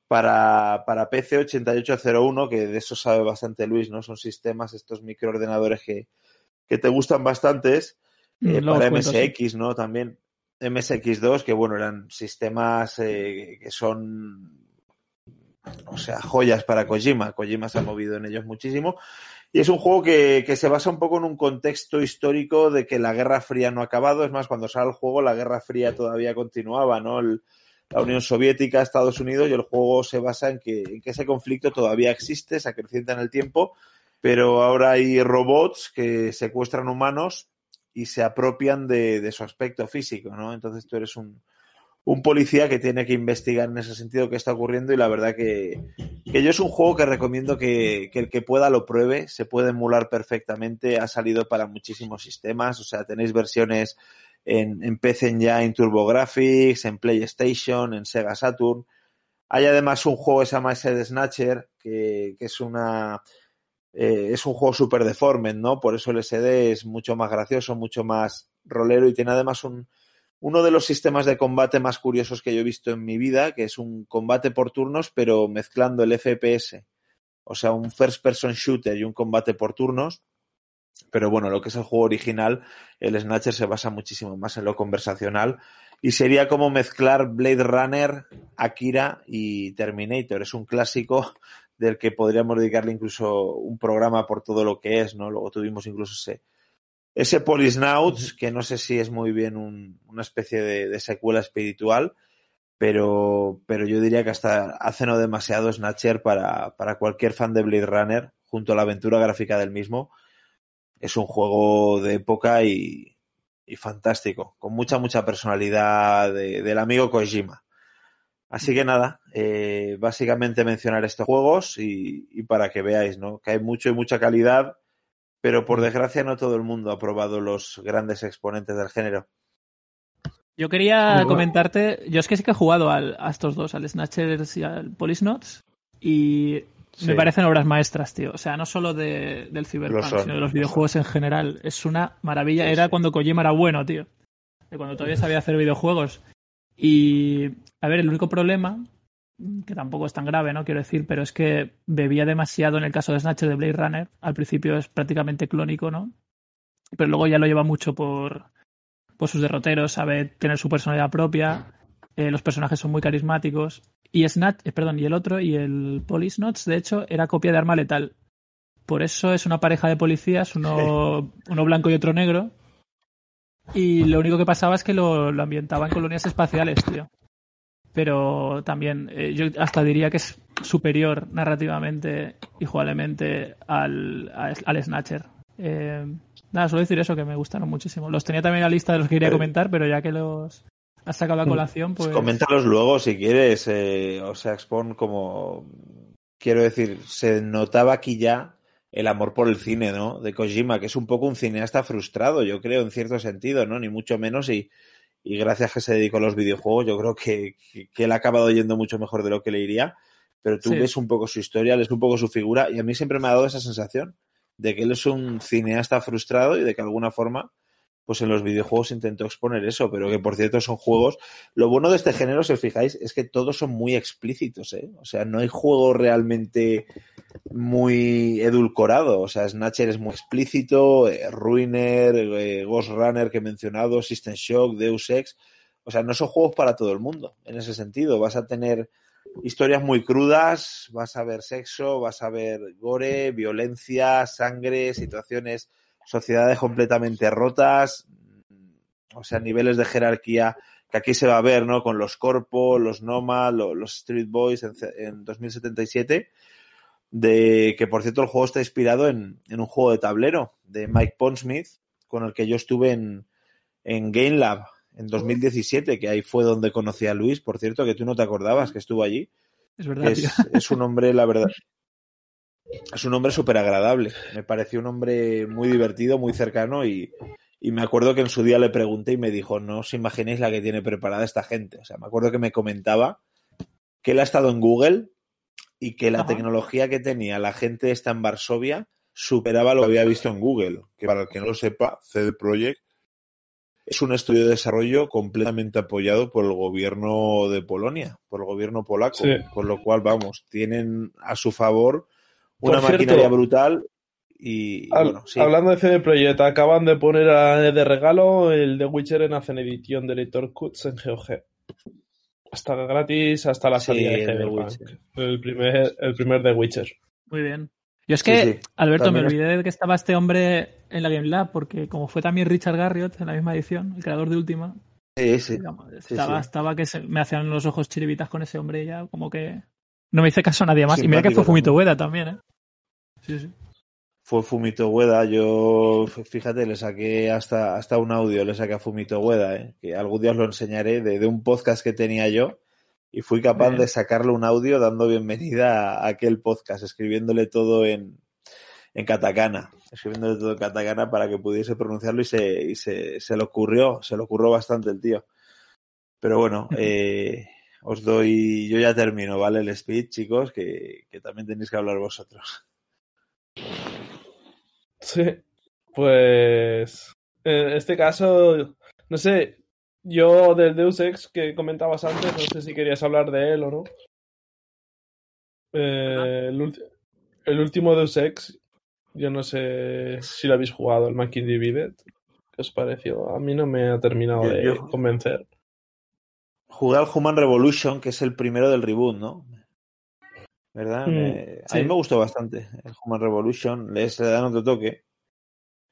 para, para PC 8801, que de eso sabe bastante Luis, ¿no? Son sistemas, estos microordenadores que, que te gustan bastantes, eh, Mm, para. MSX, ¿no? También MSX2, que bueno, eran sistemas eh, que son, o sea, joyas para Kojima. Kojima se ha movido en ellos muchísimo. Y es un juego que, que se basa un poco en un contexto histórico de que la Guerra Fría no ha acabado. Es más, cuando sale el juego, la Guerra Fría todavía continuaba, ¿no? El- la Unión Soviética, Estados Unidos, y el juego se basa en que, en que ese conflicto todavía existe, se acrecienta en el tiempo, pero ahora hay robots que secuestran humanos y se apropian de, de su aspecto físico, ¿no? Entonces tú eres un, un policía que tiene que investigar en ese sentido qué está ocurriendo y la verdad que, que yo es un juego que recomiendo que, que el que pueda lo pruebe, se puede emular perfectamente, ha salido para muchísimos sistemas, o sea, tenéis versiones en, en PC ya en TurboGrafx, en PlayStation, en Sega Saturn. Hay además un juego que se llama Side Snatcher, que, que es una eh, es un juego súper deforme, ¿no? Por eso el SD es mucho más gracioso, mucho más rolero y tiene además un, uno de los sistemas de combate más curiosos que yo he visto en mi vida, que es un combate por turnos, pero mezclando el FPS, o sea, un first person shooter y un combate por turnos. Pero bueno, lo que es el juego original, el Snatcher se basa muchísimo más en lo conversacional y sería como mezclar Blade Runner, Akira y Terminator. Es un clásico del que podríamos dedicarle incluso un programa por todo lo que es, ¿no? Luego tuvimos incluso ese, ese Polisnauts, que no sé si es muy bien un, una especie de, de, secuela espiritual, pero, pero yo diría que hasta hace no demasiado Snatcher para, para cualquier fan de Blade Runner, junto a la aventura gráfica del mismo. Es un juego de época y, y fantástico, con mucha, mucha personalidad de, del amigo Kojima. Así que nada, eh, básicamente mencionar estos juegos y, y, para que veáis, ¿no? Que hay mucho y mucha calidad, pero por desgracia no todo el mundo ha probado los grandes exponentes del género. Yo quería comentarte, yo es que sí que he jugado al, a estos dos, al Snatchers y al Police y sí. me parecen obras maestras, tío. O sea, no solo de, del Cyberpunk, sino de los videojuegos en general. Es una maravilla. Sí, era sí. cuando Kojima era bueno, tío. De cuando todavía sabía hacer videojuegos. Y, a ver, el único problema, que tampoco es tan grave, ¿no? Quiero decir, pero es que bebía demasiado en el caso de Snatcher de Blade Runner. Al principio es prácticamente clónico, ¿no? Pero luego ya lo lleva mucho por, por sus derroteros, sabe tener su personalidad propia. Eh, los personajes son muy carismáticos. Y Snatch, eh, perdón, y el otro, y el Police Notes, de hecho, era copia de Arma Letal. Por eso es una pareja de policías, uno, uno blanco y otro negro. Y lo único que pasaba es que lo, lo ambientaba en colonias espaciales, tío. Pero también, eh, yo hasta diría que es superior narrativamente y jugablemente al, al Snatcher. Eh, nada, solo decir eso, que me gustaron muchísimo. Los tenía también en la lista de los que quería comentar, pero ya que los has sacado a colación, pues... Coméntalos luego si quieres. Eh, o sea, Expon como... Quiero decir, se notaba aquí ya el amor por el cine, ¿no? De Kojima, que es un poco un cineasta frustrado, yo creo, en cierto sentido, ¿no? Ni mucho menos y, y gracias que se dedicó a los videojuegos, yo creo que, que, que, él ha acabado yendo mucho mejor de lo que le iría, pero tú sí. ves un poco su historia, lees un poco su figura y a mí siempre me ha dado esa sensación de que él es un cineasta frustrado y de que de alguna forma pues en los videojuegos intentó exponer eso, pero que por cierto son juegos. Lo bueno de este género, si os fijáis, es que todos son muy explícitos, ¿eh? O sea, no hay juego realmente muy edulcorado. O sea, Snatcher es muy explícito, eh, Ruiner, eh, Ghost Runner que he mencionado, System Shock, Deus Ex. O sea, no son juegos para todo el mundo en ese sentido. Vas a tener historias muy crudas, vas a ver sexo, vas a ver gore, violencia, sangre, situaciones sociedades completamente rotas, o sea, niveles de jerarquía que aquí se va a ver, ¿no? Con los Corpo, los Noma, los Street Boys en, en 2077, de que por cierto el juego está inspirado en, en, un juego de tablero de Mike Pondsmith, con el que yo estuve en, en Game Lab en 2017, que ahí fue donde conocí a Luis, por cierto, que tú no te acordabas que estuvo allí. Es verdad. Es, es un hombre, la verdad, es un hombre súper agradable. Me pareció un hombre muy divertido, muy cercano y, y, me acuerdo que en su día le pregunté y me dijo, no os imaginéis la que tiene preparada esta gente. O sea, me acuerdo que me comentaba que él ha estado en Google y que la Ajá. tecnología que tenía la gente esta en Varsovia superaba lo que había visto en Google. Que para el que no lo sepa, CD Projekt es un estudio de desarrollo completamente apoyado por el gobierno de Polonia, por el gobierno polaco. Sí. Con lo cual, vamos, tienen a su favor una maquinaria brutal y, al, bueno, sí. hablando de CD Projekt, acaban de poner a, de regalo el The Witcher en Hacen Edition de Lector Cuts en GOG. Hasta gratis hasta la salida sí, de Cyberpunk. El primer, el primer The Witcher. Muy bien. Yo es que, sí, sí. Alberto, también me olvidé es... de que estaba este hombre en la Game Lab, porque como fue también Richard Garriott en la misma edición, el creador de Última, sí, sí. Digamos, estaba, estaba que se, me hacían los ojos chiribitas con ese hombre ya, como que no me hice caso a nadie más. y mira que fue Fumito Ueda también, ¿eh? Sí, sí. Fue Fumito Ueda, yo, fíjate, le saqué hasta, hasta un audio, le saqué a Fumito Ueda, ¿eh? que algún día os lo enseñaré, de, de, un podcast que tenía yo, y fui capaz Bien. de sacarle un audio dando bienvenida a aquel podcast, escribiéndole todo en, en katakana, escribiéndole todo en katakana para que pudiese pronunciarlo y se, y se, se le ocurrió, se le ocurrió bastante el tío. Pero bueno, eh, os doy, yo ya termino, ¿vale? El speech, chicos, que, que también tenéis que hablar vosotros. Sí, pues en este caso, no sé, yo del Deus Ex que comentabas antes, no sé si querías hablar de él o no. Eh, el, el último Deus Ex, yo no sé si lo habéis jugado, el Making Divided. ¿Qué os pareció? A mí no me ha terminado Yo- de yo- convencer. Jugué al Human Revolution, que es el primero del reboot, ¿no? ¿Verdad? Mm, Me- A mí me gustó bastante el Human Revolution. Le le dan otro toque.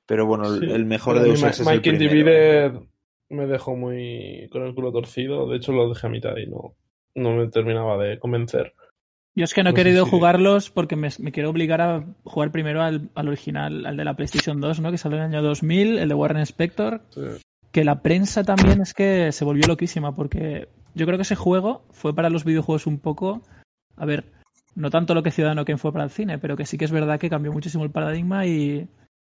Pero bueno, el- Sí, el mejor de Ex es el primero. Divided me dejó muy con el culo torcido. De hecho, lo dejé a mitad y no, no me terminaba de convencer. Yo es que no he No querido si- jugarlos porque me, me quiero obligar a jugar primero al, al original, al de la PlayStation 2, ¿no? Que salió en el año 2000, el de Warren Spector. Sí. Que la prensa también es que se volvió loquísima porque yo creo que ese juego fue para los videojuegos un poco. A ver, no tanto lo que Ciudadano Kane fue para el cine, pero que sí que es verdad que cambió muchísimo el paradigma y,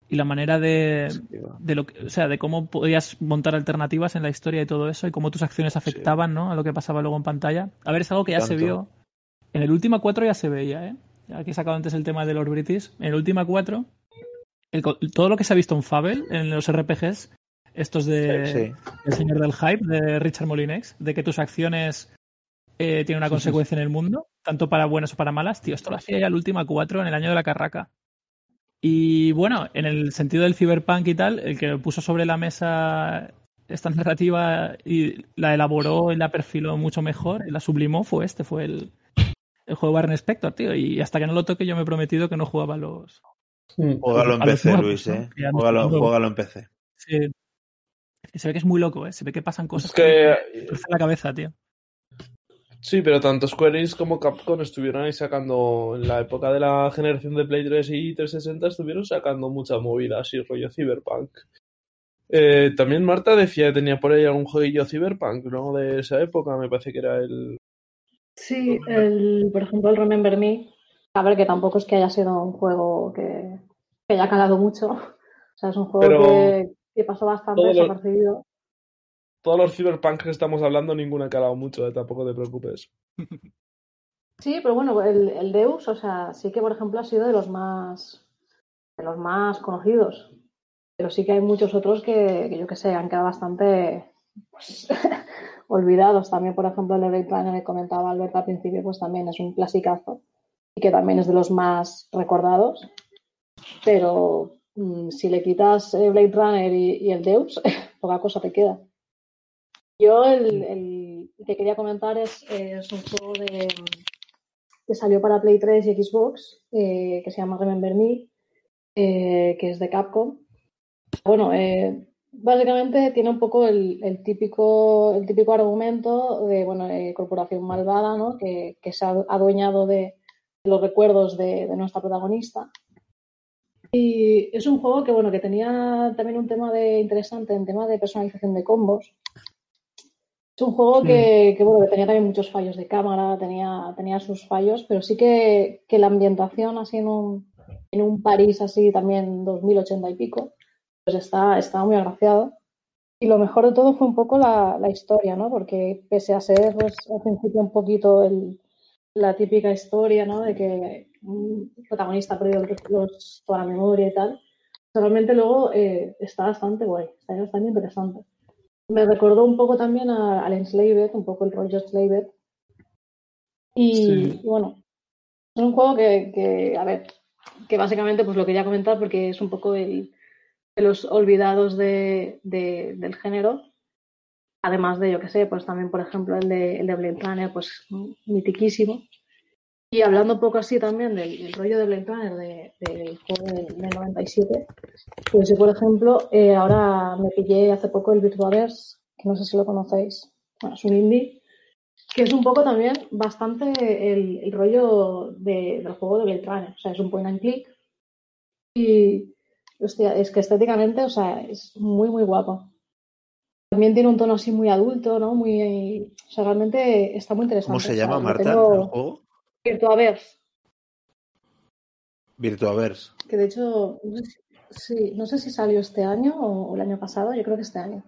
y la manera de, de lo que- o sea, de cómo podías montar alternativas en la historia y todo eso y cómo tus acciones afectaban, ¿no? A lo que pasaba luego en pantalla. A ver, es algo que ya se vio. En el última 4 ya se veía, ¿eh? Ya que he sacado antes el tema de los British. En el última 4, el co- todo lo que se ha visto en Fable, en los RPGs, estos de Sí. El Señor del Hype, de Richard Molinex, de que tus acciones eh, tienen una consecuencia en el mundo, tanto para buenas o para malas, tío, esto lo hacía ya el última 4 en el año de la carraca. Y bueno, en el sentido del cyberpunk y tal, el que puso sobre la mesa esta narrativa y la elaboró y la perfiló mucho mejor y la sublimó fue este, fue el, el juego Barren Spector, tío. Y hasta que no lo toque yo me he prometido que no jugaba a los... Juégalo en PC, Luis. ¿eh? Juégalo en PC. Sí. Es que se ve que es muy loco, ¿eh? Se ve que pasan cosas Es que me torcen la cabeza, tío. Sí, pero tanto Square Enix como Capcom estuvieron ahí sacando, en la época de la generación de Play 3 y 360, estuvieron sacando mucha movida, así rollo Cyberpunk. Eh, también Marta decía que tenía por ahí algún jueguillo Cyberpunk, ¿no? De esa época, me parece que era el... Sí, el, por ejemplo, el Remember Me. A ver, que tampoco es que haya sido un juego que, que haya calado mucho. O sea, es un juego Pero que, que pasó bastante todo lo- desapercibido. Todos los Cyberpunk que estamos hablando, ninguno ha calado mucho, eh, tampoco te preocupes. Sí, pero bueno, el, el Deus, o sea, sí que por ejemplo ha sido de los más de los más conocidos. Pero sí que hay muchos otros que, que yo que sé, han quedado bastante pues, olvidados. También, por ejemplo, el Blade Runner que comentaba Alberto al principio, pues también es un clasicazo y que también es de los más recordados. Pero si le quitas eh, Blade Runner y, y el Deus, poca cosa te queda. Yo el, el que quería comentar es, es un juego de, que salió para Play 3 y Xbox, eh, que se llama Remember Me, eh, que es de Capcom. Bueno, eh, básicamente tiene un poco el, el típico, el típico argumento de bueno, corporación malvada, ¿no? que, que se ha adueñado de, de los recuerdos de, de nuestra protagonista. Y es un juego que bueno, que tenía también un tema de interesante en tema de personalización de combos. Es un juego que, que, bueno, que tenía también muchos fallos de cámara, tenía, tenía sus fallos, pero sí que, que la ambientación así en un, en un París así también 2080 y pico, pues está, está muy agraciado. Y lo mejor de todo fue un poco la, la historia, ¿no? Porque pese a ser pues, al principio un poquito el, la típica historia, ¿no? De que un protagonista ha perdido los, toda la memoria y tal, realmente luego eh, está bastante guay, está bastante interesante. Me recordó un poco también a, al Enslaved, un poco el rollo Enslaved. Y, Sí. bueno, es un juego que, que, a ver, que básicamente pues lo quería comentar porque es un poco el, de los olvidados de, de, del género. Además de, yo que sé, pues también, por ejemplo, el de, el de Blade Runner, pues mitiquísimo. Y hablando un poco así también del, del rollo de Blade Runner, de, del juego del, del 97, pues yo, por ejemplo, eh, ahora me pillé hace poco el Virtuaverse, que no sé si lo conocéis. Bueno, es un indie, que es un poco también bastante el, el rollo de, del juego de Blade Runner. O sea, es un point and click. Y, hostia, es que estéticamente, o sea, es muy, muy guapo. También tiene un tono así muy adulto, ¿no? Muy, o sea, realmente está muy interesante. ¿Cómo se O sea, llama, Marta, tengo- el juego? Virtuaverse, Virtuaverse. que de hecho, no sé si, sí, no sé si salió este año o, o el año pasado, yo creo que este año.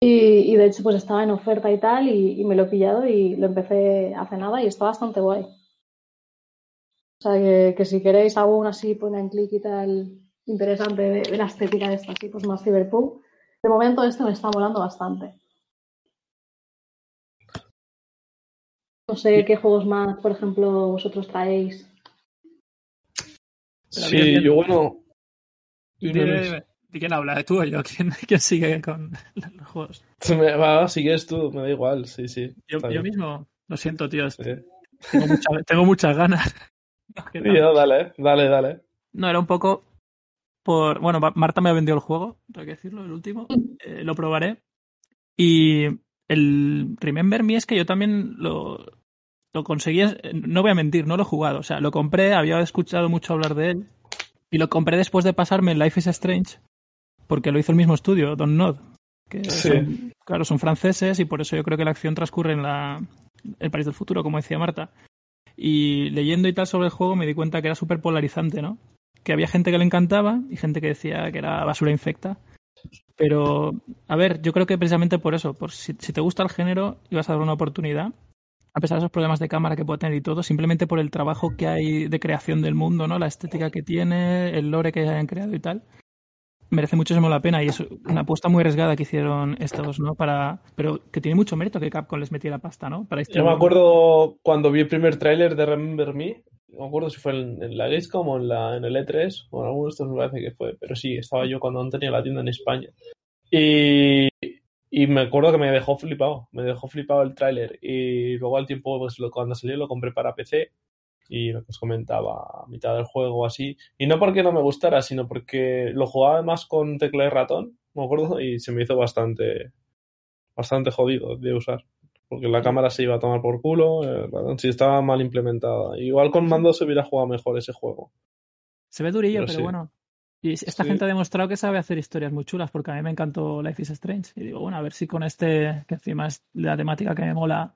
Y, y de hecho, pues estaba en oferta y tal, y, y me lo he pillado y lo empecé hace nada y está bastante guay. O sea, que, que si queréis aún así ponen clic y tal interesante de, de la estética de esta, así pues más cyberpunk. De momento este me está molando bastante. No sé qué juegos más, por ejemplo, vosotros traéis. Sí, yo bueno. Dime. ¿De quién habla? ¿Tú o yo? ¿Quién, quién sigue con los juegos? Me, va, sigues tú, me da igual, sí, sí. Yo, yo mismo, lo siento, tío. Sí. Tengo, mucha- tengo muchas ganas. No, dale, dale, dale. No, era un poco por. Bueno, Ma- Marta me ha vendido el juego, tengo que decirlo, el último. Eh, lo probaré. Y el Remember Me es que yo también lo, lo conseguí. eh, No voy a mentir, no lo he jugado. O sea, lo compré, había escuchado mucho hablar de él. Y lo compré después de pasarme Life is Strange, porque lo hizo el mismo estudio, Don Nod. Que Sí. son- claro, son franceses y por eso yo creo que la acción transcurre en la, el país del futuro, como decía Marta. Y leyendo y tal sobre el juego me di cuenta que era súper polarizante, ¿no? Que había gente que le encantaba y gente que decía que era basura infecta. Pero, a ver, yo creo que precisamente por eso, por si, te gusta el género y vas a dar una oportunidad, a pesar de esos problemas de cámara que puede tener y todo, simplemente por el trabajo que hay de creación del mundo, ¿no? La estética que tiene, el lore que hayan creado y tal, merece muchísimo la pena y es una apuesta muy arriesgada que hicieron estos, ¿no? Para, pero que tiene mucho mérito que Capcom les metiera pasta, ¿no? Para Yo me distribuirlo. acuerdo cuando vi el primer tráiler de Remember Me, no me acuerdo si fue en, en la Gamescom o en, la, en el E3, o en alguno de estos me parece que fue, pero sí, estaba yo cuando aún tenía la tienda en España. Y, y me acuerdo que me dejó flipado, me dejó flipado el tráiler. Y luego al tiempo, pues lo- cuando salió lo compré para PC y lo que os comentaba a mitad del juego así. Y no porque no me gustara, sino porque lo jugaba además con tecla y ratón, me acuerdo, y se me hizo bastante, bastante jodido de usar. Porque la cámara se iba a tomar por culo, el ratón sí estaba mal implementada. Igual con mando se hubiera jugado mejor ese juego. Se ve durillo, Pero pero, sí. bueno. Y esta Sí. gente ha demostrado que sabe hacer historias muy chulas, porque a mí me encantó Life is Strange. Y digo, bueno, a ver si con este, que encima es la temática que me mola,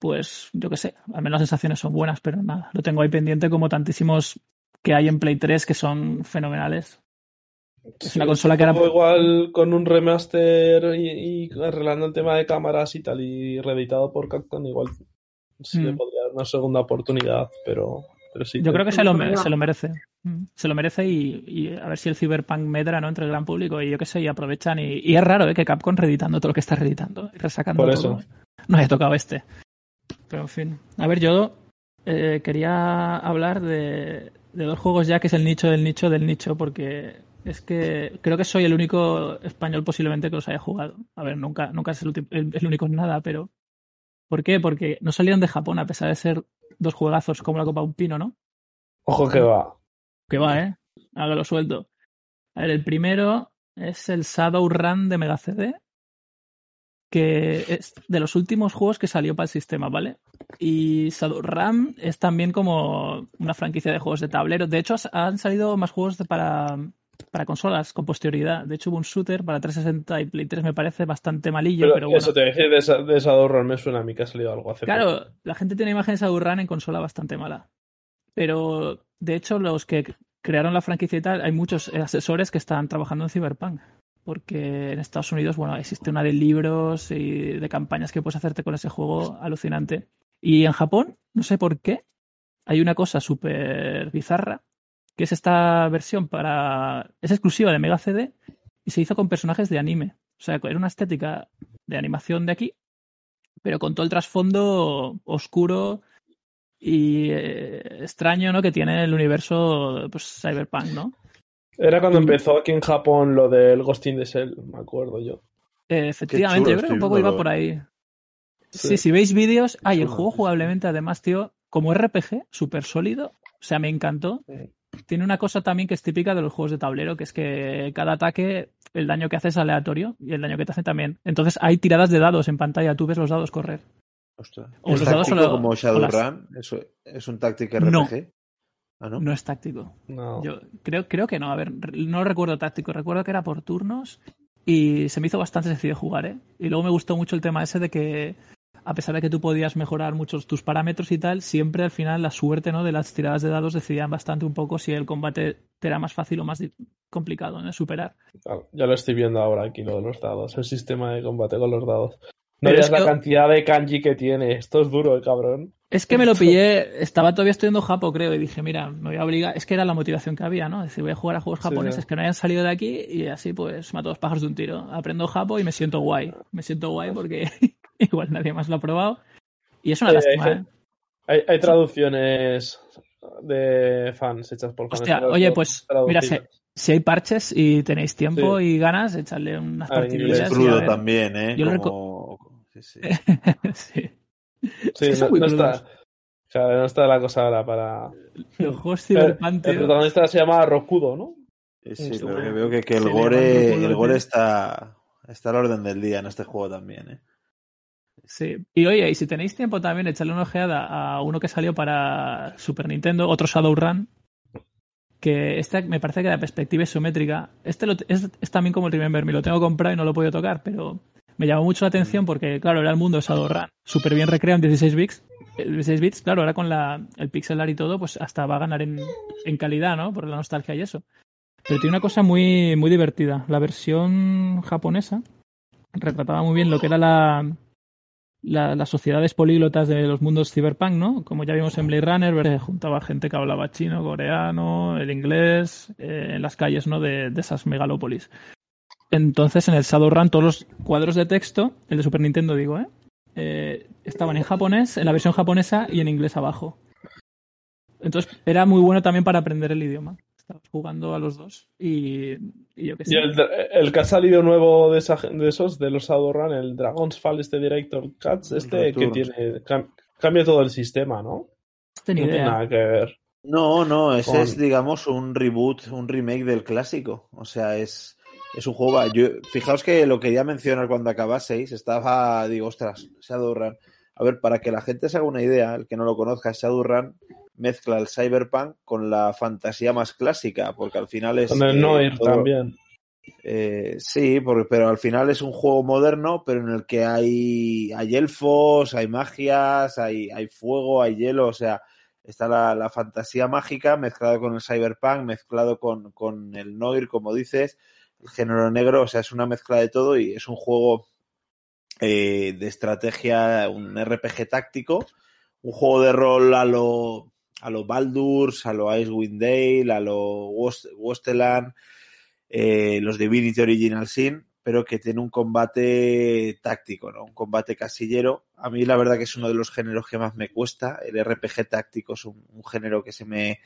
pues yo qué sé, al menos las sensaciones son buenas, pero nada, lo tengo ahí pendiente como tantísimos que hay en Play 3 que son fenomenales. Es una consola que era- igual con un remaster y, y arreglando el tema de cámaras y tal, y reeditado por Capcom, igual sí le Mm. podría dar una segunda oportunidad, pero, pero sí. Yo creo que se lo, se lo merece. Mm, Se lo merece y, y a ver si el Cyberpunk medra ¿no? entre el gran público y yo qué sé, y aprovechan. Y, y es raro ¿eh? que Capcom reeditando todo lo que está reeditando y resacando Por todo. eso. No haya tocado este. Pero en fin. A ver, yo eh, quería hablar de, de dos juegos ya que es el nicho del nicho del nicho, porque es que creo que soy el único español posiblemente que los haya jugado. A ver, nunca, nunca es el, ulti- el- el único en nada, pero. ¿Por qué? Porque no salieron de Japón, a pesar de ser dos juegazos como la Copa Un Pino, ¿no? Ojo que va. Que va, ¿eh? Ahora lo suelto. A ver, el primero es el Shadowrun de Mega CD, que es de los últimos juegos que salió para el sistema, ¿vale? Y Shadowrun es también como una franquicia de juegos de tablero. De hecho, han salido más juegos para, para consolas con posterioridad. De hecho, hubo un shooter para 360 y Play 3, me parece bastante malillo, Pero, pero, bueno. eso te decía de esa, de Shadowrun me suena a mí que ha salido algo hace poco. Claro, la gente tiene imágenes de Shadowrun en consola bastante mala. Pero, de hecho, los que crearon la franquicia y tal, hay muchos asesores que están trabajando en Cyberpunk. Porque en Estados Unidos, bueno, existe una de libros y de campañas que puedes hacerte con ese juego alucinante. Y en Japón, no sé por qué, hay una cosa súper bizarra, que es esta versión para... es exclusiva de Mega CD y se hizo con personajes de anime. O sea, era una estética de animación de aquí, pero con todo el trasfondo oscuro y eh, extraño, ¿no? Que tiene el universo, pues, cyberpunk, ¿no? Era cuando empezó aquí en Japón lo del Ghost in the Shell, me acuerdo yo. Eh, efectivamente, chulo, yo creo que un poco iba por ahí. Sí, Sí. si veis vídeos, ay, el juego jugablemente, además, tío, como RPG, súper sólido, o sea, me encantó. Sí. Tiene una cosa también que es típica de los juegos de tablero, que es que cada ataque, el daño que hace es aleatorio y el daño que te hace también. Entonces hay tiradas de dados en pantalla, tú ves los dados correr. Ostras. O ¿Es los dados táctico o la- como Shadowrun? ¿Eso ¿Es un táctico No. Ah, ¿no? No es táctico. No. Yo creo, creo que no. A ver, no recuerdo táctico. Recuerdo que era por turnos y se me hizo bastante sencillo jugar, ¿eh? Y luego me gustó mucho el tema ese de que, a pesar de que tú podías mejorar muchos tus parámetros y tal, siempre al final la suerte ¿no? de las tiradas de dados decidían bastante un poco si el combate te era más fácil o más complicado ¿no? de superar. Claro, ya lo estoy viendo ahora aquí, lo de los dados, el sistema de combate con los dados. No es la que- cantidad de kanji que tiene. Esto es duro, el cabrón. Es que me lo pillé, estaba todavía estudiando Japo, creo, y dije, mira, me voy a obligar. Es que era la motivación que había, ¿no? Es decir, voy a jugar a juegos japoneses sí. que no hayan salido de aquí y así, pues, mato dos pájaros de un tiro. Aprendo Japo y me siento guay. Me siento guay porque igual nadie más lo ha probado. Y es una Eh, lástima, hay ¿eh? Hay, hay traducciones de fans hechas por fans. Hostia, oye, pues, mira, si, hay parches y tenéis tiempo Sí. y ganas, echarle unas partidillas. es crudo también, ¿eh? Yo lo Como... Sí, sí. sí. Sí, es que son no, está. Claro, no está la cosa ahora para. Los juegos Cyberpunk, el protagonista se llama Rokudo, ¿no? Sí, pero bueno. que veo que, que el gore, el gore está, está al orden del día en este juego también, ¿eh? Sí. Y oye, y si tenéis tiempo también, echarle una ojeada a uno que salió para Super Nintendo, otro Shadowrun, que este me parece que la perspectiva isométrica, este lo- es, es también como el Remember Me, lo tengo comprado y no lo he podido tocar, pero me llamó mucho la atención porque, claro, era el mundo de Shadowrun, súper bien recreado en 16 bits, eh, 16 bits, claro, ahora con el pixel art y todo, pues hasta va a ganar en, calidad, ¿no? Por la nostalgia y eso. Pero tiene una cosa muy, muy divertida. La versión japonesa retrataba muy bien lo que era la, la- las sociedades políglotas de los mundos cyberpunk, ¿no? Como ya vimos en Blade Runner, juntaba gente que hablaba chino, coreano, el inglés, eh, en las calles, ¿no? De, de esas megalópolis. Entonces, en el Shadowrun, todos los cuadros de texto, el de Super Nintendo, digo, ¿eh? Eh, estaban en japonés, en la versión japonesa y en inglés abajo. Entonces, era muy bueno también para aprender el idioma. Estabas jugando a los dos y, y yo qué sé. Y el, el que ha salido nuevo de, esa, de esos, de los Shadowrun, el Dragon's Fall, este Director Cuts, este que tiene. cam- cambia todo el sistema, ¿no? No tenía No tiene nada que ver. No, no, ese Con- es, digamos, un reboot, un remake del clásico. O sea, es, es un juego. Yo, fijaos que lo quería mencionar cuando acabaseis. Estaba, digo, ostras, Shadowrun. A ver, para que la gente se haga una idea, el que no lo conozca, Shadowrun mezcla el cyberpunk con la fantasía más clásica, porque al final es. Con el eh, Noir todo- también. Eh, sí, porque, pero al final es un juego moderno, pero en el que hay, hay elfos, hay magias, hay, hay fuego, hay hielo, o sea, está la, la fantasía mágica mezclado con el cyberpunk, mezclado con, con el noir, como dices, género negro, o sea, es una mezcla de todo y es un juego eh, de estrategia, un RPG táctico, un juego de rol a lo, a lo Baldur's, a lo Icewind Dale, a lo Wost- Wosteland, eh, los Divinity Original Sin, pero que tiene un combate táctico, ¿no? Un combate casillero. A mí la verdad que es uno de los géneros que más me cuesta. El RPG táctico es un género que se me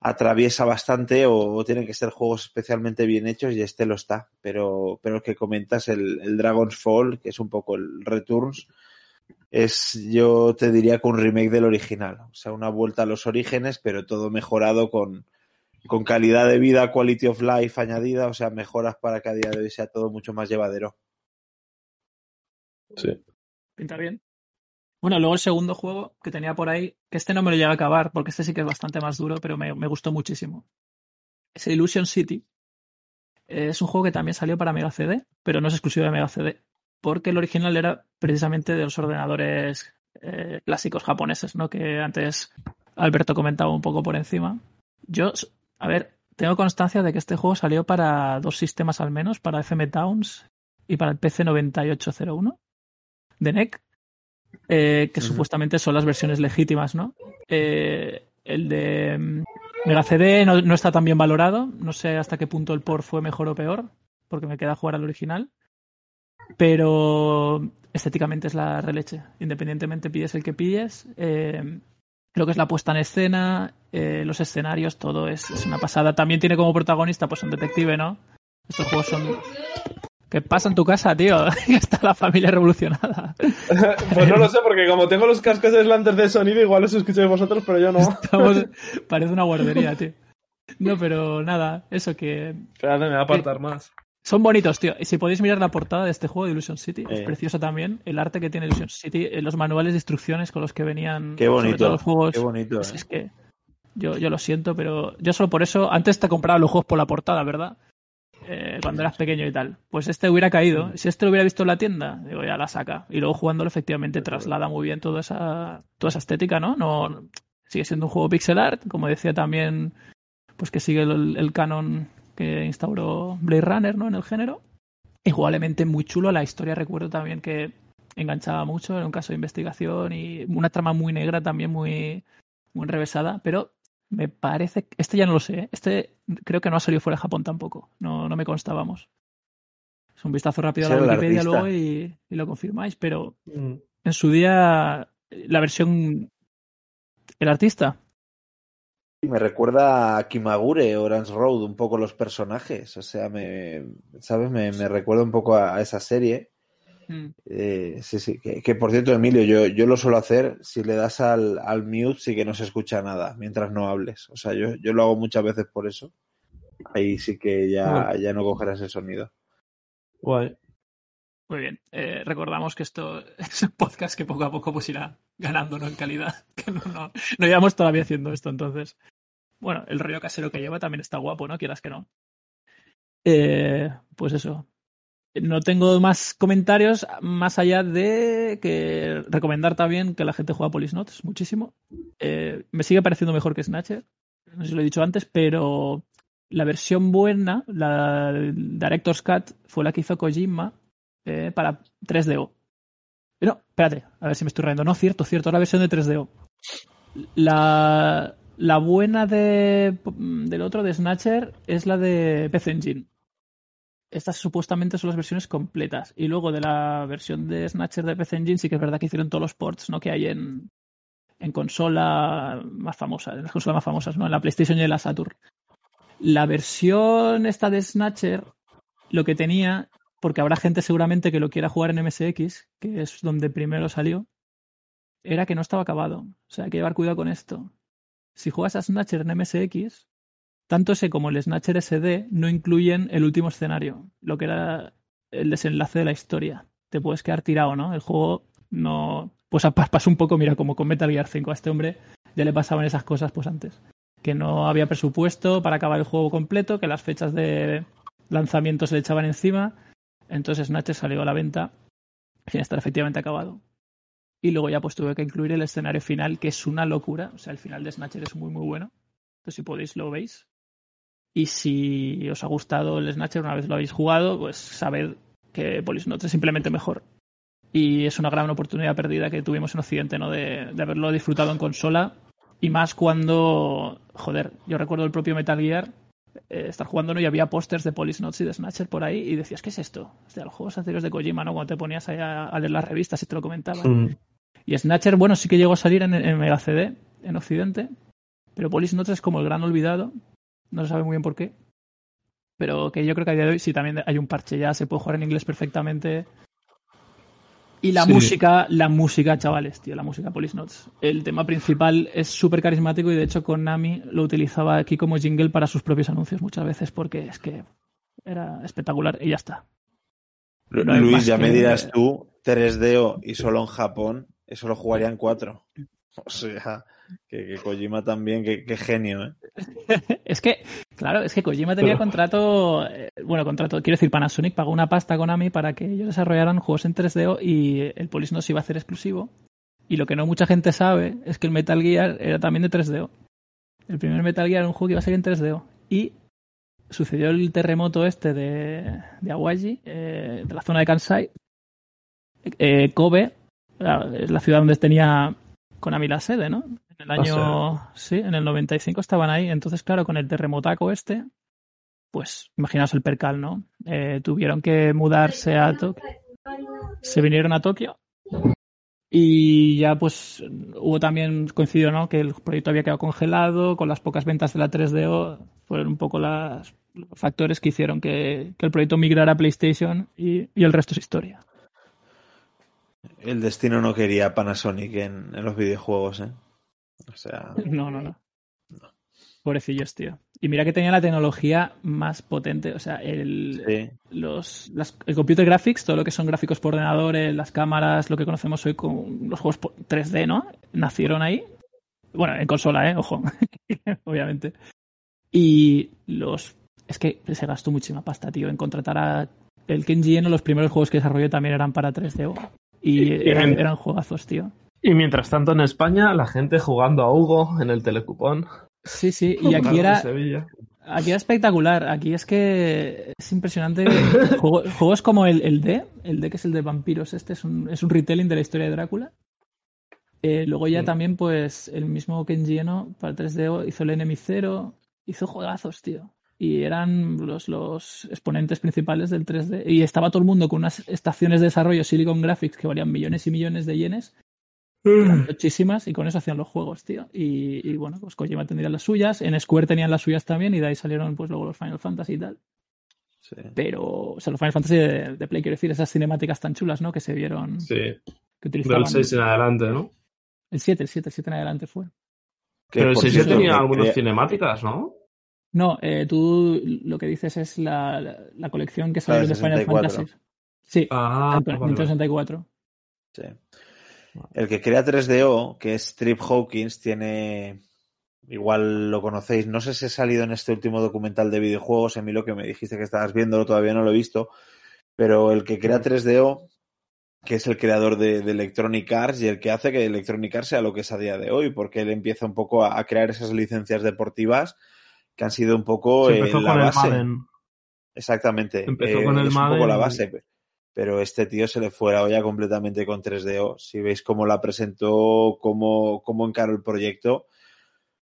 atraviesa bastante o, o tienen que ser juegos especialmente bien hechos y este lo está. Pero, pero el que comentas, el, el Dragon's Fall, que es un poco el Returns, es yo te diría que un remake del original. O sea, una vuelta a los orígenes, pero todo mejorado con, con calidad de vida, quality of life añadida, o sea, mejoras para que a día de hoy sea todo mucho más llevadero. Sí. Pinta bien. Bueno, luego el segundo juego que tenía por ahí, que este no me lo llega a acabar, porque este sí que es bastante más duro, pero me, gustó muchísimo. Es Illusion City. Es un juego que también salió para Mega CD, pero no es exclusivo de Mega CD, porque el original era precisamente de los ordenadores eh, clásicos japoneses, ¿no? Que antes Alberto comentaba un poco por encima. Yo, a ver, tengo constancia de que este juego salió para dos sistemas al menos, para FM Towns y para el PC 9801 de NEC, eh, que supuestamente son las versiones legítimas, ¿no? Eh, el de mm, Mega CD no, no está tan bien valorado, no sé hasta qué punto el port fue mejor o peor, porque me queda jugar al original, pero estéticamente es la releche, independientemente pilles el que pilles. eh, lo que es la puesta en escena, eh, los escenarios, todo es, es una pasada. También tiene como protagonista pues un detective, ¿no? Estos juegos son... ¿Qué pasa en tu casa, tío? Está la familia revolucionada. pues no lo sé, porque como tengo los cascos aislantes de sonido, igual los escucháis vosotros, pero yo no. Estamos- Parece una guardería, tío. No, pero nada, eso que... Espérate, me voy a apartar más. Son bonitos, tío. Y si podéis mirar la portada de este juego de Illusion City, es Eh. precioso también. El arte que tiene Illusion City, eh, los manuales de instrucciones con los que venían Qué bonito, los juegos. qué bonito. ¿eh? es que yo, yo lo siento, pero yo solo por eso, antes te compraba los juegos por la portada, ¿verdad? Eh, cuando eras pequeño y tal. Pues este hubiera caído. Si este lo hubiera visto en la tienda, digo, ya la saca. Y luego jugándolo efectivamente traslada muy bien toda esa, toda esa estética, ¿no? no sigue siendo un juego pixel art, como decía también, pues que sigue el, el canon que instauró Blade Runner, ¿no? En el género. Igualmente muy chulo la historia. Recuerdo también que enganchaba mucho, era un caso de investigación y una trama muy negra también, muy, muy enrevesada, pero me parece, este ya no lo sé, ¿eh? este creo que no ha salido fuera de Japón tampoco, no, no me constábamos. Es un vistazo rápido a la Wikipedia luego y, y lo confirmáis, pero Mm. en su día la versión... El artista, Me recuerda a Kimagure, Orange Road, un poco los personajes. O sea, me, ¿sabes? Me, me recuerda un poco a, a esa serie. Mm, Eh, sí, sí. Que, que, por cierto, Emilio, yo, yo lo suelo hacer. Si le das al, al mute, sí que no se escucha nada mientras no hables. O sea, yo, yo lo hago muchas veces por eso. Ahí sí que ya, ya no cogerás el sonido. Guay. Muy bien. Eh, recordamos que esto es un podcast que poco a poco pues irá ganando ¿no? en calidad. Que no, no, no llevamos todavía haciendo esto, entonces. Bueno, el rollo casero que lleva también está guapo, ¿no? Quieras que no. Eh, pues eso. No tengo más comentarios más allá de que recomendar también que la gente juega Polisnotes muchísimo. Eh, me sigue pareciendo mejor que Snatcher. No sé si lo he dicho antes, pero la versión buena, la Director's Cut, fue la que hizo Kojima eh, para 3DO. No, espérate, a ver si me estoy riendo. No, cierto, cierto, la versión de 3DO. La, la buena de, del otro, de Snatcher, es la de PC Engine. Estas supuestamente son las versiones completas. Y luego de la versión de Snatcher de PC Engine, sí que es verdad que hicieron todos los ports ¿no? que hay en, en consola más famosa, en las consolas más famosas, ¿no? En la PlayStation y en la Saturn. La versión esta de Snatcher, lo que tenía porque habrá gente seguramente que lo quiera jugar en MSX, que es donde primero salió, era que no estaba acabado. O sea, hay que llevar cuidado con esto. Si juegas a Snatcher en MSX, tanto ese como el Snatcher SD no incluyen el último escenario, lo que era el desenlace de la historia. Te puedes quedar tirado, ¿no? El juego no. Pues pasa un poco, mira, como con Metal Gear 5 a este hombre ya le pasaban esas cosas pues antes. Que no había presupuesto para acabar el juego completo, que las fechas de lanzamiento se le echaban encima entonces Snatcher salió a la venta sin estar efectivamente acabado. Y luego ya pues tuve que incluir el escenario final, que es una locura. O sea, el final de Snatcher es muy muy bueno. Entonces si podéis lo veis. Y si os ha gustado el Snatcher una vez lo habéis jugado, pues sabed que Police es simplemente mejor. Y es una gran oportunidad perdida que tuvimos en Occidente, ¿no? De, de haberlo disfrutado en consola. Y más cuando, joder, yo recuerdo el propio Metal Gear, eh, estar jugando y había pósters de Police Notes y de Snatcher por ahí y decías, ¿qué es esto? O sea, los juegos anteriores de Kojima, ¿no? Cuando te ponías ahí a, a leer las revistas y te lo comentaban. Mm. Y Snatcher, bueno, sí que llegó a salir en, en Mega CD, en Occidente, pero Police Notes es como el gran olvidado, no se sabe muy bien por qué, pero que yo creo que a día de hoy sí también hay un parche ya, se puede jugar en inglés perfectamente. Y la Sí. música, la música, chavales, tío, la música Police Notes. El tema principal es súper carismático y de hecho Konami lo utilizaba aquí como jingle para sus propios anuncios muchas veces porque es que era espectacular y ya está. No Luis, ya que- me dirás tú, 3DO y solo en Japón, eso lo jugarían cuatro. O sea, que, que Kojima también, que, que genio, ¿eh? es que, claro, es que Kojima tenía contrato, eh, bueno, contrato, quiero decir, Panasonic pagó una pasta con Konami para que ellos desarrollaran juegos en 3DO y el Police no se iba a hacer exclusivo. Y lo que no mucha gente sabe es que el Metal Gear era también de 3DO. El primer Metal Gear era un juego que iba a salir en 3DO. Y sucedió el terremoto este de, de Awaji, eh, de la zona de Kansai. Eh, Kobe, la, es la ciudad donde tenía Konami la sede, ¿no? En el año. Sí, en el 95 estaban ahí. Entonces, claro, con el terremotaco este, pues imaginaos el percal, ¿no? Eh, tuvieron que mudarse a Tokio. Se vinieron a Tokio. Y ya pues hubo también, coincidió, ¿no? Que el proyecto había quedado congelado, con las pocas ventas de la 3DO, fueron un poco las, los factores que hicieron que, que el proyecto migrara a PlayStation y, y el resto es historia. El destino no quería Panasonic en, en los videojuegos, ¿eh? O sea, No, no, no. Pobrecillos, tío. Y mira que tenía la tecnología más potente, o sea, el, sí. los, las- el computer graphics, todo lo que son gráficos por ordenador, eh, las cámaras, lo que conocemos hoy con los juegos por- 3D, ¿no? Nacieron ahí. Bueno, en consola, ¿eh? Ojo, obviamente. Y los... Es que se gastó muchísima pasta, tío, en contratar a... El Kenji Eno, los primeros juegos que desarrolló también eran para 3D. Y Y- eran, y- eran juegazos, tío. Y mientras tanto en España, la gente jugando a Hugo en el telecupón. Sí, sí, y aquí era... Aquí es espectacular. Aquí es que es impresionante. Juego- juegos como el, el D, el D que es el de vampiros, este es un, es un retelling de la historia de Drácula. Eh, luego ya Mm. también, pues, el mismo Kenji Eno para 3DO hizo el Enemy Zero, hizo juegazos, tío. Y eran los, los exponentes principales del 3D. Y estaba todo el mundo con unas estaciones de desarrollo Silicon Graphics que valían millones y millones de yenes eran muchísimas y con eso hacían los juegos, tío. Y, y, bueno, pues Kojima tendría las suyas, en Square tenían las suyas también y de ahí salieron pues luego los Final Fantasy y tal. Sí. Pero, o sea, los Final Fantasy de, de Play, quiero decir, esas cinemáticas tan chulas, ¿no? Que se vieron, Sí, que utilizaban. del 6 en adelante, ¿no? El 7, el 7, el 7 en adelante fue. Que, Pero el por 6 ya tenía que algunas crea- cinemáticas, ¿no? No, eh, tú lo que dices es la, la, la colección que salió La de Final 64. Fantasy. Sí, Ah, vale. 1964. Sí. El que crea 3DO, que es Trip Hawkins, tiene. Igual lo conocéis. No sé si ha salido en este último documental de videojuegos. A mí lo que me dijiste que estabas viendo, todavía no lo he visto. Pero el que crea 3DO, que es el creador de, de Electronic Arts y el que hace que Electronic Arts sea lo que es a día de hoy, porque él empieza un poco a, a crear esas licencias deportivas que han sido un poco eh, empezó la con el base. Madden. Exactamente. Empezó Eh, con el es un poco la base. Pero este tío se le fue la olla completamente con 3DO. Si veis cómo la presentó, cómo, cómo encaró el proyecto,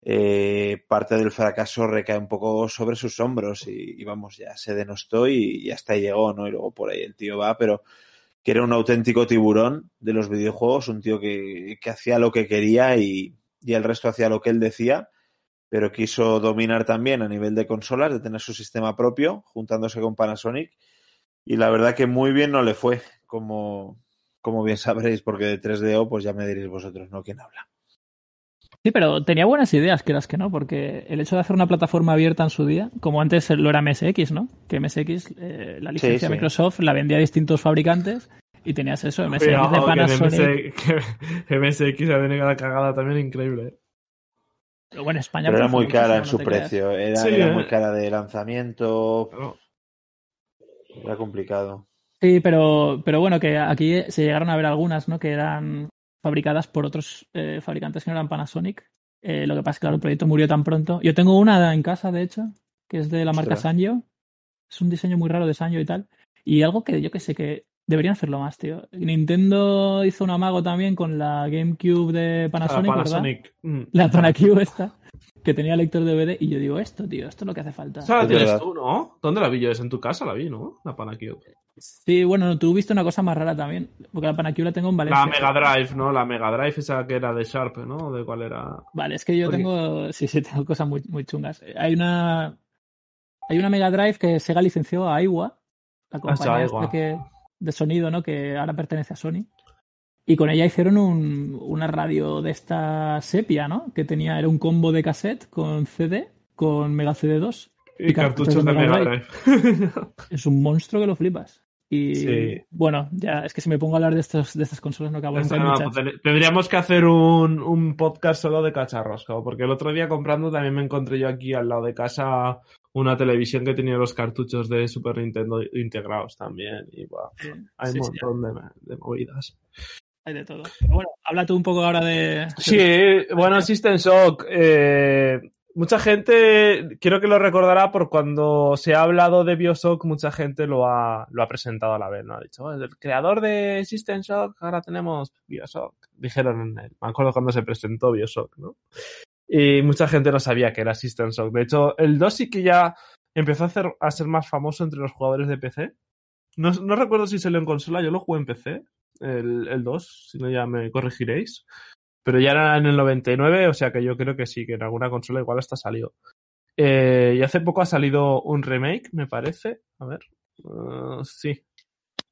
eh, parte del fracaso recae un poco sobre sus hombros y, vamos, ya se denostó y, y hasta llegó, ¿no? Y luego por ahí el tío va, pero que era un auténtico tiburón de los videojuegos, un tío que, que hacía lo que quería y, y el resto hacía lo que él decía pero quiso dominar también a nivel de consolas, de tener su sistema propio, juntándose con Panasonic. Y la verdad que muy bien no le fue, como, como bien sabréis, porque de 3DO, pues ya me diréis vosotros, ¿no? ¿Quién habla? Sí, pero tenía buenas ideas, quieras que no, porque el hecho de hacer una plataforma abierta en su día, como antes lo era MSX, ¿no? Que MSX, eh, la licencia sí. de Microsoft la vendía a distintos fabricantes y tenías eso, MSX Cuidado, de que Panasonic. Que MSX ha tenido la cagada también increíble. Pero bueno, España. Pero era muy cara en su creas. precio, era, Sí, era eh. muy cara de lanzamiento. Era complicado. Sí, pero, pero bueno, que aquí se llegaron a ver algunas, ¿no? Que eran fabricadas por otros eh, fabricantes que no eran Panasonic. Eh, lo que pasa es que claro, el proyecto murió tan pronto. Yo tengo una en casa, de hecho, que es de la marca Ostras. Sanyo. Es un diseño muy raro de Sanyo y tal. Y algo que yo que sé que deberían hacerlo más, tío. Nintendo hizo un amago también con la GameCube de Panasonic, Ah, ¿verdad? Panasonic. Mm. La Panacube esta, que tenía lector DVD. Y yo digo, esto, tío, esto es lo que hace falta. Esa la Es tienes tú, ¿no? ¿Dónde la vi yo? Es en tu casa la vi, ¿no? La Panacube. Sí, bueno, tú viste una cosa más rara también. Porque la Panacube la tengo en Valencia. La Mega Drive, ¿no? La Mega Drive esa que era de Sharp, ¿no? ¿De cuál era? Vale, es que yo Porque- tengo. Sí, sí, tengo cosas muy, muy chungas. Hay una. Hay una Mega Drive que Sega licenció a Aiwa, la compañía Aiwa. esta que, de sonido, ¿no? Que ahora pertenece a Sony. Y con ella hicieron un, una radio de esta sepia, ¿no? Que tenía, era un combo de cassette con CD, con Mega CD2. Y cartuchos de Mega Drive. Es un monstruo que lo flipas. Y Sí. bueno, ya es que si me pongo a hablar de, estos, de estas consolas no acabo nunca. hay no, Tendríamos que hacer un, un podcast solo de cacharros, claro, porque el otro día comprando también me encontré yo aquí al lado de casa una televisión que tenía los cartuchos de Super Nintendo integrados también. Y Sí, hay sí, un sí, montón de, de movidas. Hay de todo. Pero bueno, habla tú un poco ahora de. Sí, bueno, System Shock. eh, mucha gente, quiero que lo recordará por cuando se ha hablado de Bioshock, mucha gente lo ha, lo ha presentado a la vez, ¿no? Ha dicho, "Oh, el creador de System Shock, ahora tenemos Bioshock. Dijeron en el, me acuerdo cuando se presentó Bioshock, ¿no? Y mucha gente no sabía que era System Shock. De hecho, el 2 sí que ya empezó a, hacer, a ser más famoso entre los jugadores de PC. No, no recuerdo si salió en consola, yo lo jugué en PC, el, el 2, si no ya me corregiréis. Pero ya era en el 99, o sea que yo creo que sí, que en alguna consola igual hasta salió. Eh, y hace poco ha salido un remake, me parece. A ver. Uh, sí.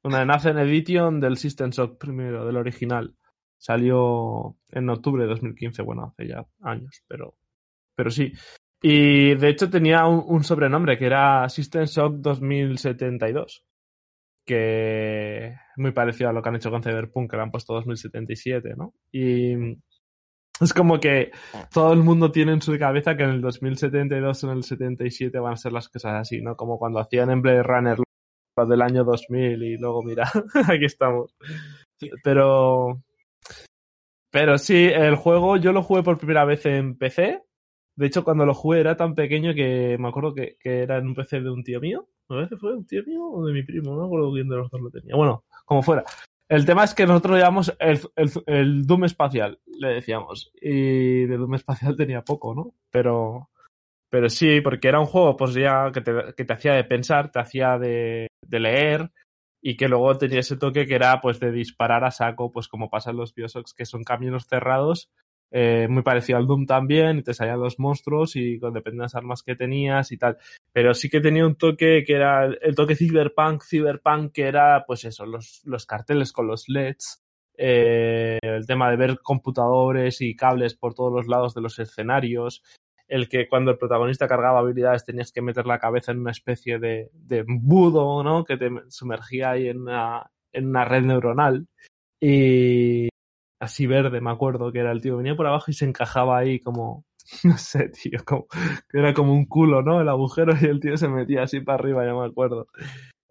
Una Nathan Edition del System Shock primero, del original. Salió en octubre de 2015, bueno, hace ya años, pero, pero sí. Y de hecho tenía un, un sobrenombre que era System Shock 2072 que muy parecido a lo que han hecho con Cyberpunk, que le han puesto 2077, ¿no? Y es como que todo el mundo tiene en su cabeza que en el 2072 o en el 77 van a ser las cosas así, ¿no? Como cuando hacían en Blade Runner los del año 2000 y luego, mira, aquí estamos. Pero... Pero sí, el juego yo lo jugué por primera vez en PC De hecho, cuando lo jugué era tan pequeño que me acuerdo que, era en un PC de un tío mío. A veces fue un tío mío o de mi primo, no me acuerdo quién de los dos lo tenía. Bueno, como fuera. El tema es que nosotros llamamos el, el, Doom espacial, le decíamos. Y de Doom espacial tenía poco, ¿no? Pero, pero sí, porque era un juego pues ya que te, hacía de pensar, te hacía de, leer y que luego tenía ese toque que era pues de disparar a saco, pues como pasa en los Bioshocks, que son caminos cerrados, eh, muy parecido al Doom también, y te salían los monstruos y con depende armas que tenías y tal. Pero sí que tenía un toque que era el toque cyberpunk, cyberpunk, que era pues eso, los, los carteles con los LEDs, eh, el tema de ver computadores y cables por todos los lados de los escenarios, el que cuando el protagonista cargaba habilidades tenías que meter la cabeza en una especie de, de embudo, ¿no? Que te sumergía ahí en una, en una red neuronal. Y así verde, me acuerdo que era el tío. Venía por abajo y se encajaba ahí como, no sé, tío, como, era como un culo, ¿no? El agujero y el tío se metía así para arriba, ya me acuerdo.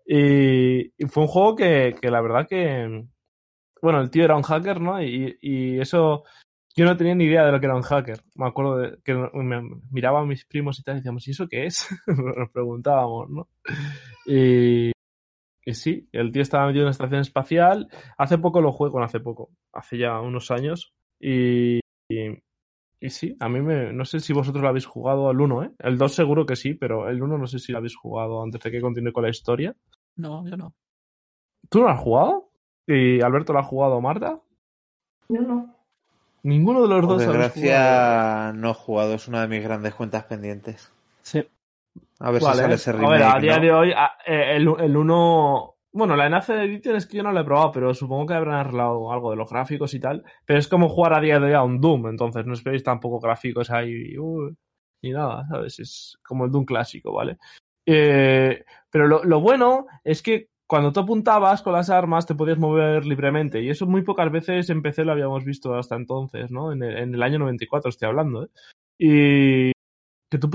Y, y fue un juego que, que la verdad que, bueno, el tío era un hacker, ¿no? Y, y eso yo no tenía ni idea de lo que era un hacker. Me acuerdo que me miraba a mis primos y tal y decíamos, ¿y eso qué es? Nos preguntábamos, ¿no? Y, y sí, el tío estaba metido en una estación espacial. Hace poco lo juego, bueno, hace poco, hace ya unos años. Y, y, y sí, a mí me, no sé si vosotros lo habéis jugado al 1, ¿eh? El 2 seguro que sí, pero el 1 no sé si lo habéis jugado antes de que continúe con la historia. No, yo no. ¿Tú lo has jugado? ¿Y Alberto lo ha jugado Marta? No, no. Ninguno de los Por dos habéis jugado. desgracia, no he jugado. Es una de mis grandes cuentas pendientes. Sí. A ver Vale. si sale ese A remake. ver, a día ¿no? de hoy, a- eh, el, el 1. Bueno, la Enhanced Edition es que yo no la he probado, pero supongo que habrán arreglado algo de los gráficos y tal. Pero es como jugar a día de hoy a un Doom, entonces no esperéis tampoco gráficos ahí uh, ni nada, ¿sabes? Es como el Doom clásico, ¿vale? Eh, pero lo, lo bueno es que cuando tú apuntabas con las armas te podías mover libremente y eso muy pocas veces en PC lo habíamos visto hasta entonces, ¿no? En el, en el año 94 estoy hablando, ¿eh? Y que tú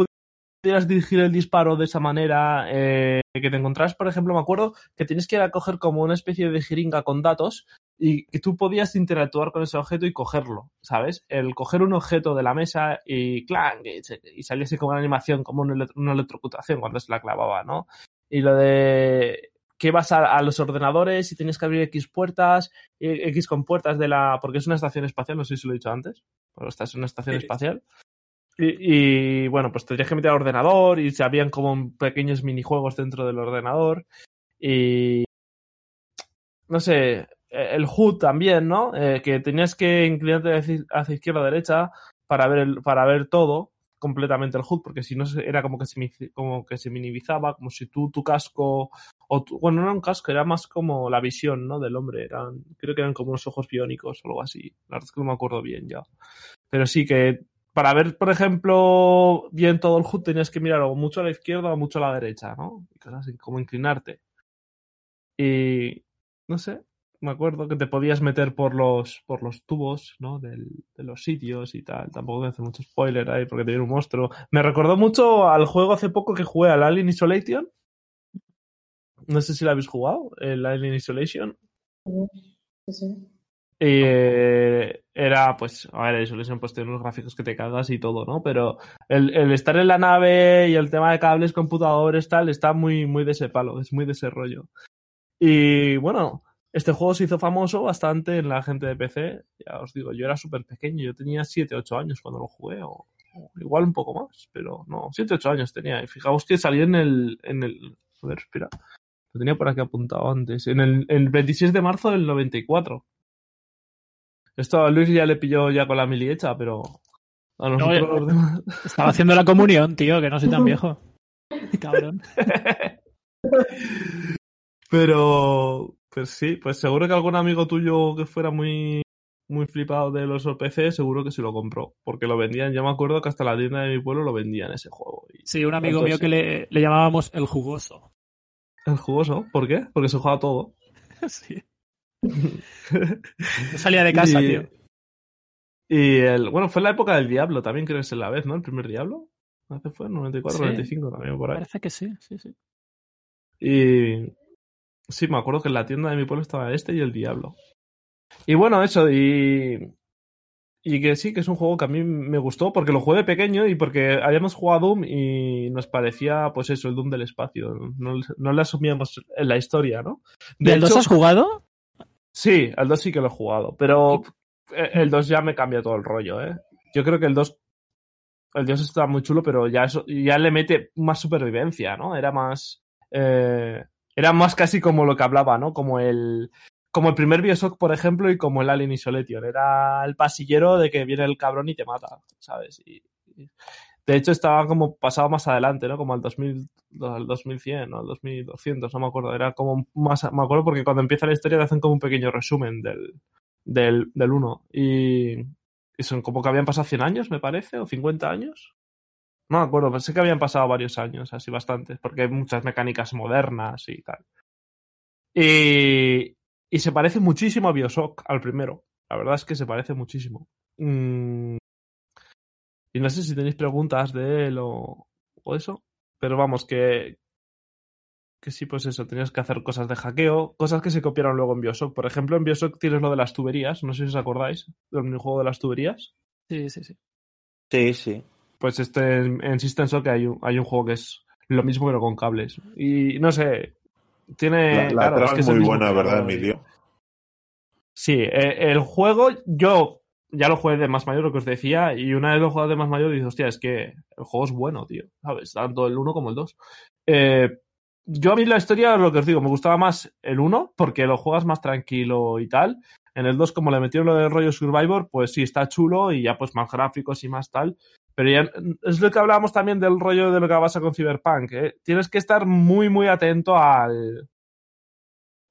pudieras dirigir el disparo de esa manera, eh, que te encontrás, por ejemplo, me acuerdo que tienes que ir a coger como una especie de jeringa con datos y que tú podías interactuar con ese objeto y cogerlo, ¿sabes? El coger un objeto de la mesa y clang, y, y saliese como una animación, como una, electro- una electrocutación cuando se la clavaba, ¿no? Y lo de que ibas a, a los ordenadores y tenías que abrir X puertas, y- X con puertas de la... porque es una estación espacial, no sé si lo he dicho antes, pero esta es una estación espacial. Y, bueno, pues tendrías que meter al ordenador y se habían como pequeños minijuegos dentro del ordenador. Y no sé, el HUD también, ¿no? Eh, que tenías que inclinarte hacia, izquierda o derecha para ver, el, para ver todo completamente el HUD, porque si no era como que se, como que se minimizaba, como si tú tu casco, o tu- bueno, no era un casco, era más como la visión, ¿no? Del hombre, eran, creo que eran como unos ojos biónicos o algo así, la verdad es que no me acuerdo bien ya. Pero sí que para ver, por ejemplo, bien todo el HUD tenías que mirar o mucho a la izquierda o mucho a la derecha, ¿no? Y cosas así, como inclinarte. Y no sé, me acuerdo que te podías meter por los, por los tubos, ¿no? De los sitios y tal. Tampoco voy a hacer mucho spoiler ahí porque te un monstruo. Me recordó mucho al juego hace poco que jugué al Alien Isolation. No sé si lo habéis jugado, el Alien Isolation. Sí, sí. Y eh, era, pues, a ver, Isolation pues tiene unos gráficos que te cagas y todo, ¿no? Pero el, el estar en la nave y el tema de cables, computadores, tal, está muy, muy de ese palo, es muy de ese rollo. Y bueno, este juego se hizo famoso bastante en la gente de PC. Ya os digo, yo era súper pequeño, yo tenía 7, 8 años cuando lo jugué, o, o igual un poco más, pero no, 7, 8 años tenía. Y fijaos que salió en el, en el, ver, espera, lo tenía por aquí apuntado antes, en el, el 26 de marzo del 94. Esto a Luis ya le pilló ya con la mili hecha, pero a nosotros los demás... Estaba haciendo la comunión, tío, que no soy tan viejo. Cabrón. Pero, pues sí, pues seguro que algún amigo tuyo que fuera muy, muy flipado de los PC, seguro que se lo compró. Porque lo vendían, yo me acuerdo que hasta la tienda de mi pueblo lo vendían ese juego. Y Sí, un amigo mío que le, le llamábamos el jugoso. el jugoso, ¿por qué? Porque se juega todo. Sí. No salía de casa, y, tío. Y el, bueno, fue en la época del Diablo también, creo que es la vez, ¿no? El primer Diablo. Hace fue, 94, Sí. 95 también por ahí. Parece que sí, sí, sí. Y sí, me acuerdo que en la tienda de mi pueblo estaba este y el Diablo. Y bueno, eso, y, y que sí, que es un juego que a mí me gustó porque lo jugué de pequeño y porque habíamos jugado Doom y nos parecía, pues eso, el Doom del espacio. No, no le asumíamos en la historia, ¿no? ¿De el 2 has jugado? Sí, el 2 sí que lo he jugado, pero el 2 ya me cambia todo el rollo, ¿eh? Yo creo que el 2 el 2 está muy chulo, pero ya eso ya le mete más supervivencia, ¿no? Era más eh, era más casi como lo que hablaba, ¿no? Como el como el primer Bioshock, por ejemplo, y como el Alien Isolation. Era el pasillero de que viene el cabrón y te mata, ¿sabes? Y, de hecho, estaba como pasado más adelante, ¿no? Como al 2000, al 2100 o al 2200, no me acuerdo. Era como más. Me acuerdo porque cuando empieza la historia te hacen como un pequeño resumen del, del, del 1. Y, y son como que habían pasado 100 años, me parece, o 50 años. No me acuerdo, pensé que habían pasado varios años, así bastantes, porque hay muchas mecánicas modernas y tal. Y, y se parece muchísimo a Bioshock, al primero. La verdad es que se parece muchísimo. Mm. Y no sé si tenéis preguntas de él o, o eso. Pero vamos, que, que sí, pues eso, tenías que hacer cosas de hackeo, cosas que se copiaron luego en Bioshock. Por ejemplo, en Bioshock tienes lo de las tuberías, no sé si os acordáis del minijuego de las tuberías. Sí, sí, sí. Sí, sí. Pues este en, en System Shock hay un, hay un juego que es lo mismo pero con cables. Y no sé, tiene. La, la claro, es que es el muy buena, ¿verdad, Emilio? Sí, eh, el juego yo ya lo jugué de más mayor, lo que os decía, y una vez lo jugué de más mayor dices, hostia, es que el juego es bueno, tío, ¿sabes? Tanto el 1 como el 2. Eh, yo a mí la historia, lo que os digo, me gustaba más el 1 porque lo juegas más tranquilo y tal. En el 2, como le metieron lo del rollo Survivor, pues sí, está chulo y ya pues más gráficos y más tal. Pero ya es lo que hablábamos también del rollo de lo que pasa con Cyberpunk. ¿eh? Tienes que estar muy, muy atento al,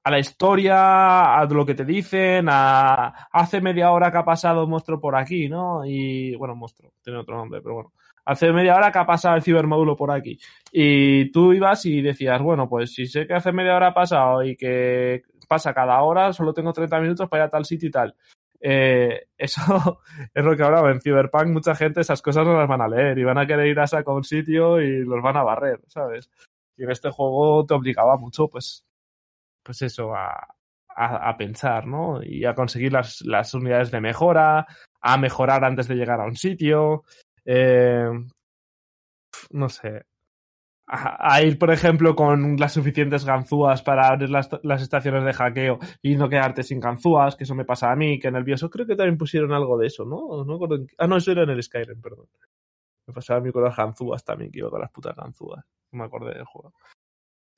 a la historia, a lo que te dicen, a hace media hora que ha pasado monstruo por aquí, ¿no? Y bueno, monstruo, tiene otro nombre, pero bueno. Hace media hora que ha pasado el cibermódulo por aquí. Y tú ibas y decías, bueno, pues si sé que hace media hora ha pasado y que pasa cada hora, solo tengo 30 minutos para ir a tal sitio y tal. Eh, eso es lo que hablaba en Cyberpunk. Mucha gente esas cosas no las van a leer y van a querer ir a saco a un sitio y los van a barrer, ¿sabes? Y en este juego te obligaba mucho, pues, pues eso, a, a, a pensar, ¿no? Y a conseguir las, las unidades de mejora, a mejorar antes de llegar a un sitio. Eh, no sé. A, ir, por ejemplo, con las suficientes ganzúas para abrir las, las, estaciones de hackeo y no quedarte sin ganzúas, que eso me pasa a mí, que en creo que también pusieron algo de eso, ¿no? no. Ah, no, eso era en el Skyrim, perdón. Me pasaba a mí con las ganzúas también, que iba con las putas ganzúas. No me acordé del juego.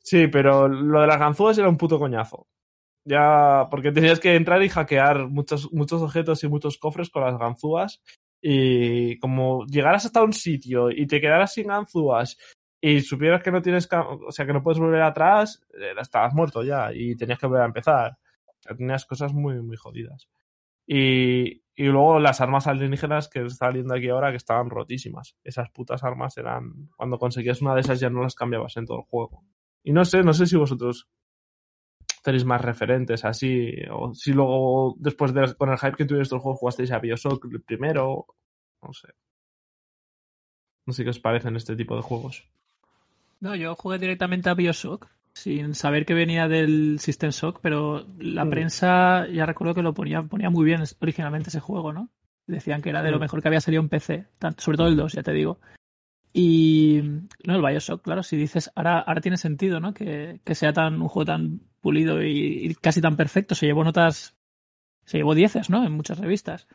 Sí, pero lo de las ganzúas era un puto coñazo. Ya, porque tenías que entrar y hackear muchos, muchos objetos y muchos cofres con las ganzúas. Y como llegaras hasta un sitio y te quedaras sin ganzúas y supieras que no tienes, o sea, que no puedes volver atrás, estabas muerto ya y tenías que volver a empezar. Tenías cosas muy, muy jodidas. Y, y luego las armas alienígenas que están saliendo aquí ahora que estaban rotísimas. Esas putas armas eran, cuando conseguías una de esas ya no las cambiabas en todo el juego. Y no sé, no sé si vosotros tenéis más referentes así, o si luego, después de con el hype que tuvieron estos juegos, jugasteis a Bioshock el primero, no sé. No sé qué os parecen este tipo de juegos. No, yo jugué directamente a Bioshock, sin saber que venía del System Shock, pero la mm. prensa ya recuerdo que lo ponía, ponía muy bien originalmente ese juego, ¿no? Decían que era de lo mejor que había salido en PC, sobre todo el 2, ya te digo. Y no, el Bioshock, claro, si dices, ahora, ahora tiene sentido, ¿no? Que, que sea tan un juego tan pulido y, y, casi tan perfecto. Se llevó notas, se llevó dieces, ¿no? En muchas revistas.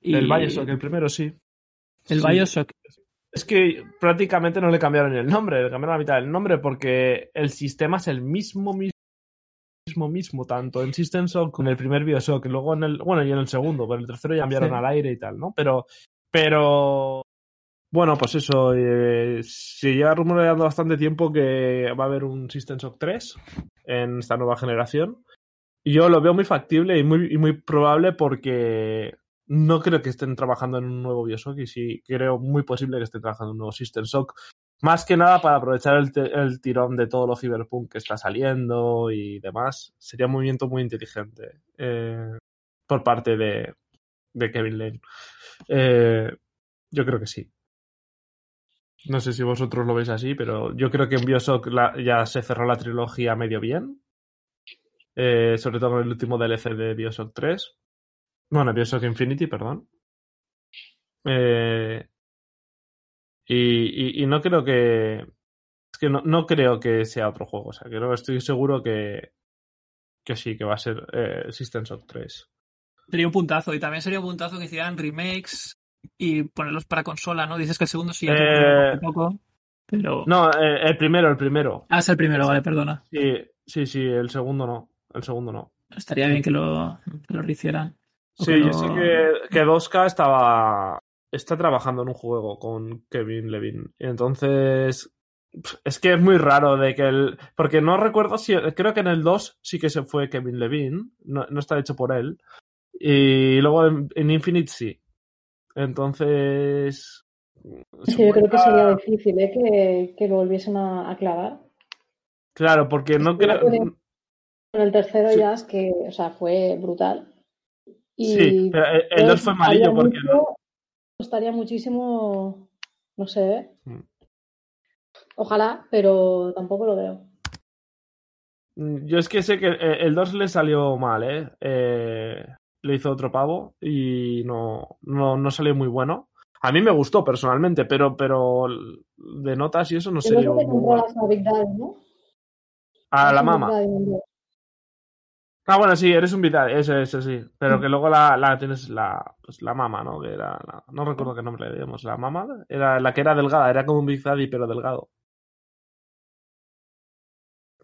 Y, el Bioshock, el primero sí. El sí. Bioshock. Es que prácticamente no le cambiaron el nombre, le cambiaron la mitad del nombre porque el sistema es el mismo, mismo, mismo, tanto en System Shock como en el primer Bioshock, y luego en el, bueno, y en el segundo, pero el tercero ya enviaron sí. al aire y tal, ¿no? Pero, pero, bueno, pues eso, eh, se lleva rumoreando bastante tiempo que va a haber un System Shock 3 en esta nueva generación. Yo lo veo muy factible y muy, probable porque no creo que estén trabajando en un nuevo Bioshock y sí creo muy posible que estén trabajando en un nuevo System Shock. Más que nada para aprovechar el, el tirón de todo lo cyberpunk que está saliendo y demás. Sería un movimiento muy inteligente eh, por parte de, de Kevin Lane. Eh, yo creo que sí. No sé si vosotros lo veis así, pero yo creo que en Bioshock ya se cerró la trilogía medio bien. Eh, sobre todo con el último DLC de Bioshock 3. Bueno, Bioshock Infinity, perdón. Eh, y, y, no creo que. Es que no, no creo que sea otro juego. O sea, creo, estoy seguro que, que sí, que va a ser eh, System Shock 3. Sería un puntazo. Y también sería un puntazo que hicieran remakes y ponerlos para consola, ¿no? Dices que el segundo sí Eh, un poco, pero... No, eh, el primero, el primero. Ah, es el primero, vale, perdona. Sí, sí, sí, el segundo no. El segundo no. Estaría bien que lo, que lo rehicieran. Sí, yo lo- sé que, que 2K estaba. Está trabajando en un juego con Kevin Levin. Entonces. Es que es muy raro de que el. Porque no recuerdo si. Creo que en el 2 sí que se fue Kevin Levin. No, no está hecho por él. Y luego en, en Infinite sí. Entonces. Sí, yo creo que sería difícil ¿eh? que, que lo volviesen a, a clavar. Claro, porque no creo. no Con el tercero Sí. ya es que, o sea, fue brutal. Y Sí, pero el- el 2 fue costaría porque. mucho- Costaría muchísimo, no sé, ¿eh? Mm. ojalá, pero tampoco lo veo. Mm, Yo es que sé que el 2 le salió mal, ¿eh? Eh, Le hizo otro pavo y no, no, no salió muy bueno. A mí me gustó personalmente, pero, pero de notas y eso no salió muy bueno. ¿no? A la ¿no? Ah, bueno, sí, eres un vital, ese, ese sí. Pero Mm. que luego la, la tienes la, pues la mama, ¿no? Que era la- no recuerdo qué nombre le dimos. La mama era la que era delgada, era como un Big Daddy, pero delgado.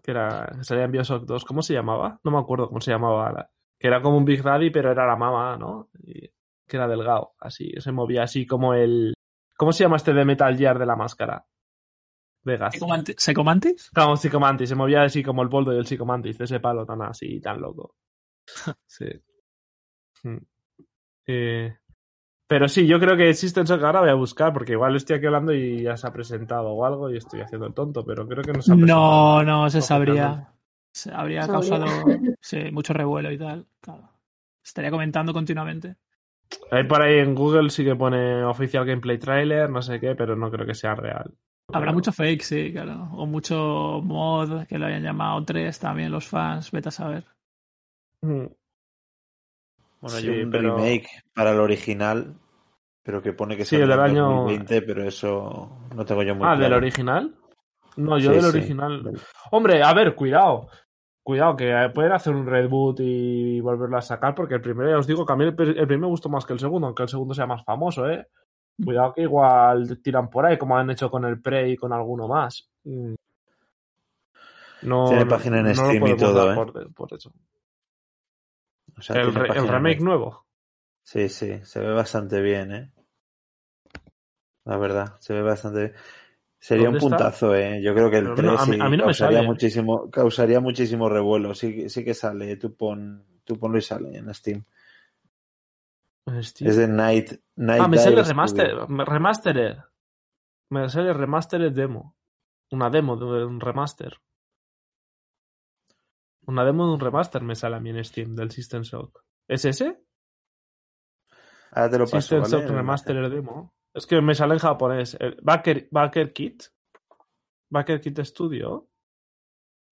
Que era, que salía en Bioshock 2. ¿Cómo se llamaba? No me acuerdo cómo se llamaba. la- que era como un Big Daddy, pero era la mama, ¿no? Y que era delgado, así, se movía así como el. ¿Cómo se llama este de Metal Gear de la máscara? De gas. ¿Secomanti- ¿Secomantis? Como Psicomantis, se movía así como el boldo y el Psicomantis, de ese palo tan así, tan loco. Sí. Hmm. Eh, pero sí, yo creo que System Shock ahora voy a buscar, porque igual estoy aquí hablando y ya se ha presentado o algo y estoy haciendo el tonto, pero creo que no se ha presentado. No, no, se sabría. Se habría Sabría. causado sí, mucho revuelo y tal. Claro. Estaría comentando continuamente. Ahí por ahí en Google sí que pone oficial gameplay trailer, no sé qué, pero no creo que sea real. Habrá mucho fake, sí, claro. O mucho mod que lo hayan llamado 3 también los fans, vete a saber. Hmm. Bueno, hay un pero- remake para el original, pero que pone que Sí, el del en año- 2020, pero eso no tengo yo muy Ah, claro. ¿del original? No, yo Sí, del sí. original. Hombre, a ver, cuidado. Cuidado, que pueden hacer un reboot y volverlo a sacar, porque el primero, ya os digo, que a mí el, pr- el primero me gustó más que el segundo, aunque el segundo sea más famoso, ¿eh? Cuidado que igual tiran por ahí, como han hecho con el Prey y con alguno más. Mm. No, Tiene no- página en no Steam y todo, ¿eh? por, por eso. O sea, El, re- el remake nuevo. Sí, sí, se ve bastante bien, ¿eh? La verdad, se ve bastante bien. Sería un puntazo, ¿eh? Yo creo que el Pero a mí no- 3 a mí- sí a mí no me causaría, sale. muchísimo, causaría muchísimo revuelo. Sí, sí que sale, tú, pon, tú ponlo y sale en Steam. Es de Night, Night Ah, me sale remaster, remastered. Me sale remastered demo. Una demo de un remaster. Una demo de un remaster me sale a mí en Steam del System Shock. ¿Es ese? Ahora te lo paso, System ¿vale? Shock Remastered demo. Es que me sale en japonés. El Backer, Backer Kit. Backer Kit Studio.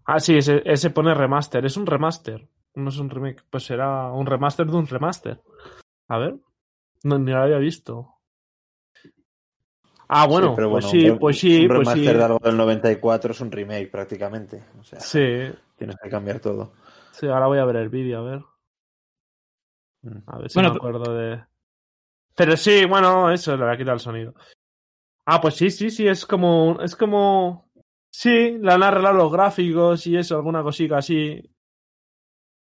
Ah, sí, ese, ese pone remaster. Es un remaster. No es un remake. Pues será un remaster de un remaster. A ver. No, ni lo había visto. Ah, bueno, pero pues bueno, sí, un- pues sí, un pues remaster sí. de algo del 94 es un remake prácticamente. O sea, Sí, tienes que cambiar todo. sí, ahora voy a ver el vídeo, a ver. Mm. A ver si Bueno, me acuerdo de. Pero sí, bueno, eso, le voy a quitar el sonido. Ah, pues sí, sí, sí, es como. Es como. Sí, le han arreglado los gráficos y eso, alguna cosita así.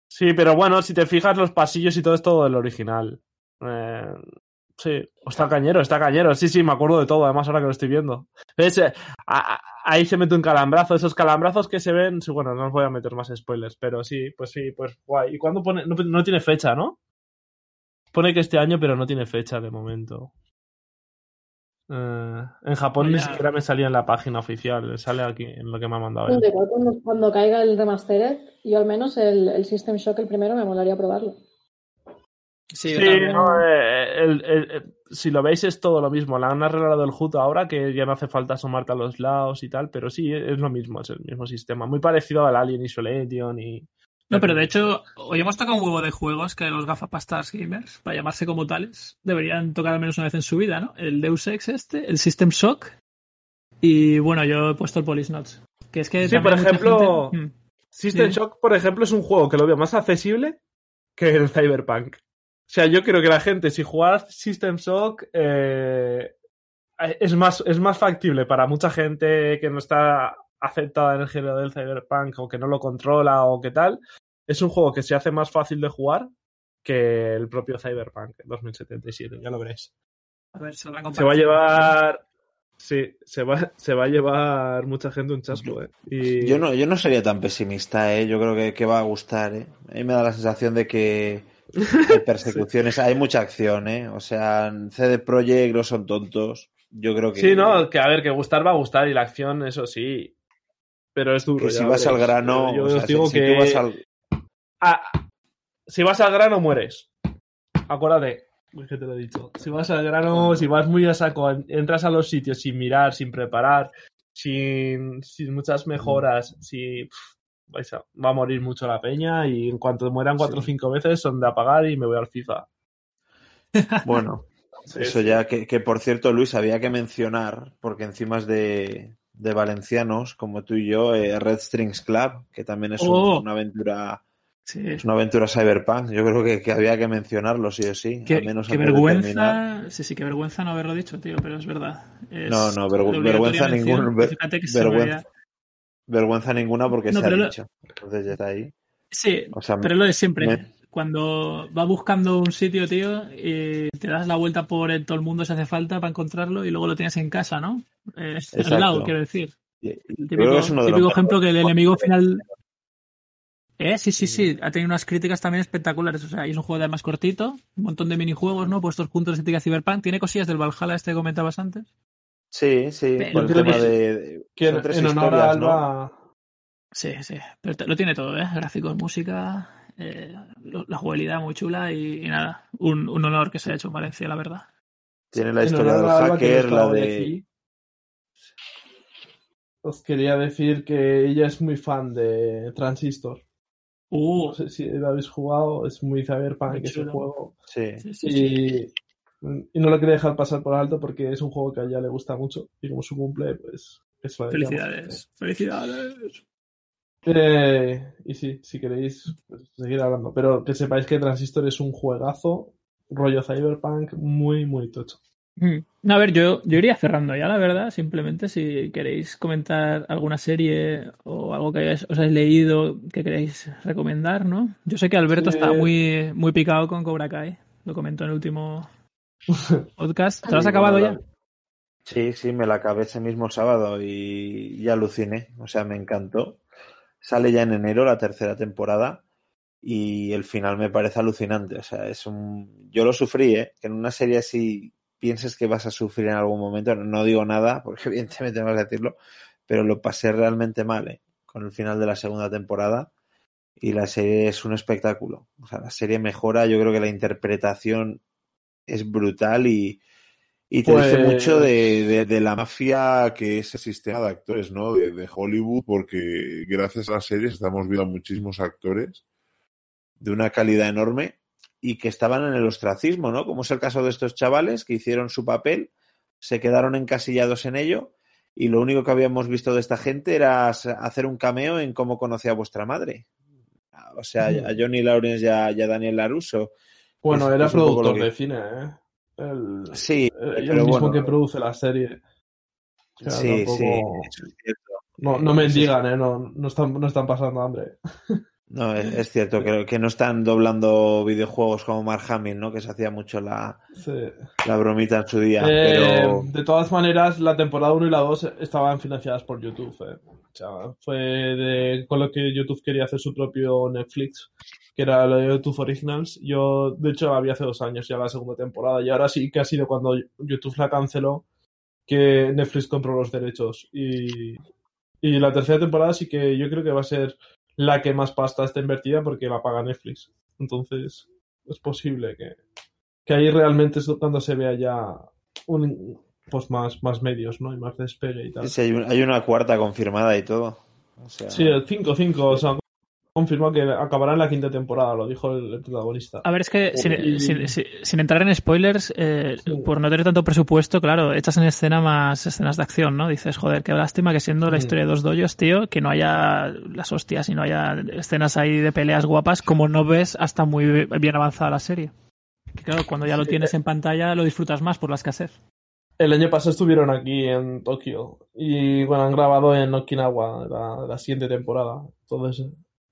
Sí, pero bueno, si te fijas, los pasillos y todo es todo del original. Eh, sí, está cañero, está cañero. Sí, sí, me acuerdo de todo, además ahora que lo estoy viendo. ¿Ves? Eh, ahí se mete un calambrazo, esos calambrazos que se ven. Sí, bueno, no os voy a meter más spoilers, pero sí, pues sí, pues guay. ¿Y cuándo pone? No, no tiene fecha, ¿no? Pone que este año, pero no tiene fecha de momento. Eh, en Japón ni siquiera me salía en la página oficial, sale aquí en lo que me ha mandado él. Cuando, cuando caiga el remastered, yo al menos el, el System Shock el primero me molaría probarlo. Sí, Sí, no, eh, el- el- el- si lo veis es todo lo mismo. Le han arreglado el HUD ahora que ya no hace falta asomarte a los lados y tal, pero sí, es lo mismo, es el mismo sistema. Muy parecido al Alien Isolation y... No, pero de hecho, hoy hemos tocado un huevo de juegos que los gafapastas gamers, para llamarse como tales, deberían tocar al menos una vez en su vida, ¿no? El Deus Ex este, el System Shock y, bueno, yo he puesto el Police Que es que Sí, por ejemplo, gente- Mm. System Dime. Shock, por ejemplo, es un juego que lo veo más accesible que el Cyberpunk. O sea, yo creo que la gente, si juega System Shock, eh, es, más, es más factible para mucha gente que no está aceptada en el género del Cyberpunk o que no lo controla o qué tal. Es un juego que se hace más fácil de jugar que el propio Cyberpunk 2077, ya lo veréis. A ver, se, lo van a Se va a llevar. Sí, se va, se va a llevar mucha gente un chasco, eh. Y... Yo no, yo no sería tan pesimista, ¿eh? Yo creo que, que va a gustar, ¿eh? A mí me da la sensación de que hay persecuciones, hay mucha acción, ¿eh? O sea, en CD Projekt no son tontos. Yo creo que, Sí, no, que a ver, que gustar va a gustar y la acción, eso sí. Pero es duro. que si ya vas al grano, Yo o sea, os digo si, tú vas al... Ah, si vas al grano, mueres. Acuérdate. Es que te lo he dicho. Si vas al grano, si vas muy a saco, en- entras a los sitios sin mirar, sin preparar, sin, sin muchas mejoras, si. vais a- va a morir mucho la peña y en cuanto mueran cuatro o cinco veces son de apagar y me voy al FIFA. Bueno, eso ya, que, que por cierto, Luis, había que mencionar, porque encima es de, de valencianos, como tú y yo, eh, Red Strings Club, que también es un- Oh. una aventura Sí. es una aventura cyberpunk. Yo creo que, que había que mencionarlo, sí o sí. Qué, al menos qué vergüenza. Sí, sí, qué vergüenza no haberlo dicho, tío, pero es verdad. Es No, no, vergüenza ver- me vergüenza. ninguna porque No, se ha lo- dicho. Entonces ya está ahí. Sí, O sea, pero lo de siempre. me- Cuando vas buscando un sitio, tío, y te das la vuelta por el- todo el mundo si hace falta para encontrarlo y luego lo tienes en casa, ¿no? Eh, al lado, quiero decir. El yo creo típico, que es uno de los típico ejemplo que el enemigo final. Eh, sí, sí, sí. Ha tenido unas críticas también espectaculares. O sea, es un juego además cortito, un montón de minijuegos, ¿no? Puestos juntos estética Cyberpunk. Tiene cosillas del Valhalla este que comentabas antes. Sí, sí, Pero por el tema de... de- son tres en honor a historias, ¿no? Alba. Sí, sí. Pero te- lo tiene todo, ¿eh? Gráficos, música, eh, lo- la jugabilidad muy chula y, y nada. Un, un honor que se haya hecho en Valencia, la verdad. Tiene la historia del Alba, hacker, la de... Os quería decir que ella es muy fan de Transistor. Uh, No sé si lo habéis jugado, es muy cyberpunk Muy ese chulo. juego. Sí. sí, sí, sí. Y, y no lo quería dejar pasar por alto porque es un juego que a ella le gusta mucho. Y como su cumple, pues eso. Felicidades. Felicidades. Eh, y sí, si queréis pues, seguir hablando. Pero que sepáis que Transistor es un juegazo, rollo cyberpunk, muy, muy tocho. Mm. No, a ver, yo, yo iría cerrando ya, la verdad. Simplemente si queréis comentar alguna serie o algo que hayáis- os hayáis leído que queréis recomendar, ¿no? Yo sé que Alberto Sí. está muy, muy picado con Cobra Kai. Lo comentó en el último podcast. ¿Te lo has Sí, acabado ya? Sí, sí, me la acabé ese mismo sábado y, y aluciné. O sea, me encantó. Sale ya en enero la tercera temporada y el final me parece alucinante. O sea, es un... Yo lo sufrí, ¿eh? Que en una serie así pienses que vas a sufrir en algún momento. No digo nada, porque evidentemente no vas a decirlo, pero lo pasé realmente mal, ¿eh? Con el final de la segunda temporada y la serie es un espectáculo. O sea, la serie mejora. Yo creo que la interpretación es brutal y, y te dice Pues- mucho de, de- de la mafia que es el sistema de actores, ¿no? De, de Hollywood, porque gracias a las series estamos viendo a muchísimos actores de una calidad enorme y que estaban en el ostracismo, ¿no? Como es el caso de estos chavales que hicieron su papel, se quedaron encasillados en ello y lo único que habíamos visto de esta gente era hacer un cameo en cómo conocía a vuestra madre. O sea, Ujú. a Johnny Lawrence y a, y a Daniel LaRusso. Bueno, Es- era es productor que- de cine, ¿eh? El, Sí, el pero mismo bueno. que produce la serie. O sea, Sí, tampoco- sí, eso es cierto. No, no me digan, ¿eh? No, no, están, no están pasando hambre. No, es, es cierto que, que no están doblando videojuegos como Mark Hamill, ¿no? Que se hacía mucho la, Sí. la bromita en su día. Eh, pero De todas maneras, la temporada 1 y la 2 estaban financiadas por YouTube. eh. O sea, fue de- con lo que YouTube quería hacer su propio Netflix, que era lo de YouTube Originals. Yo, de hecho, había hace dos años ya la segunda temporada y ahora sí que ha sido cuando YouTube la canceló que Netflix compró los derechos. Y, y la tercera temporada sí que yo creo que va a ser la que más pasta está invertida porque la paga Netflix. Entonces, es posible que, que ahí realmente es cuando se vea ya un, pues más, más medios, ¿no? Y más despegue y tal. sí, hay, un- hay una cuarta confirmada y todo. O sea, Sí, el 5-5, o sea, confirmó que acabará en la quinta temporada, lo dijo el, el protagonista. A ver, es que sin, Y- sin- sin- sin entrar en spoilers, eh, Sí. por no tener tanto presupuesto, claro, echas en escena más escenas de acción, ¿no? Dices, joder, qué lástima que siendo la Mm. historia de dos doyos, tío, que no haya las hostias y no haya escenas ahí de peleas guapas, como no ves hasta muy bien avanzada la serie. Que claro, cuando ya lo Sí. tienes en pantalla lo disfrutas más por la escasez. El año pasado estuvieron aquí en Tokio y bueno, han grabado en Okinawa la, la siguiente temporada. Entonces,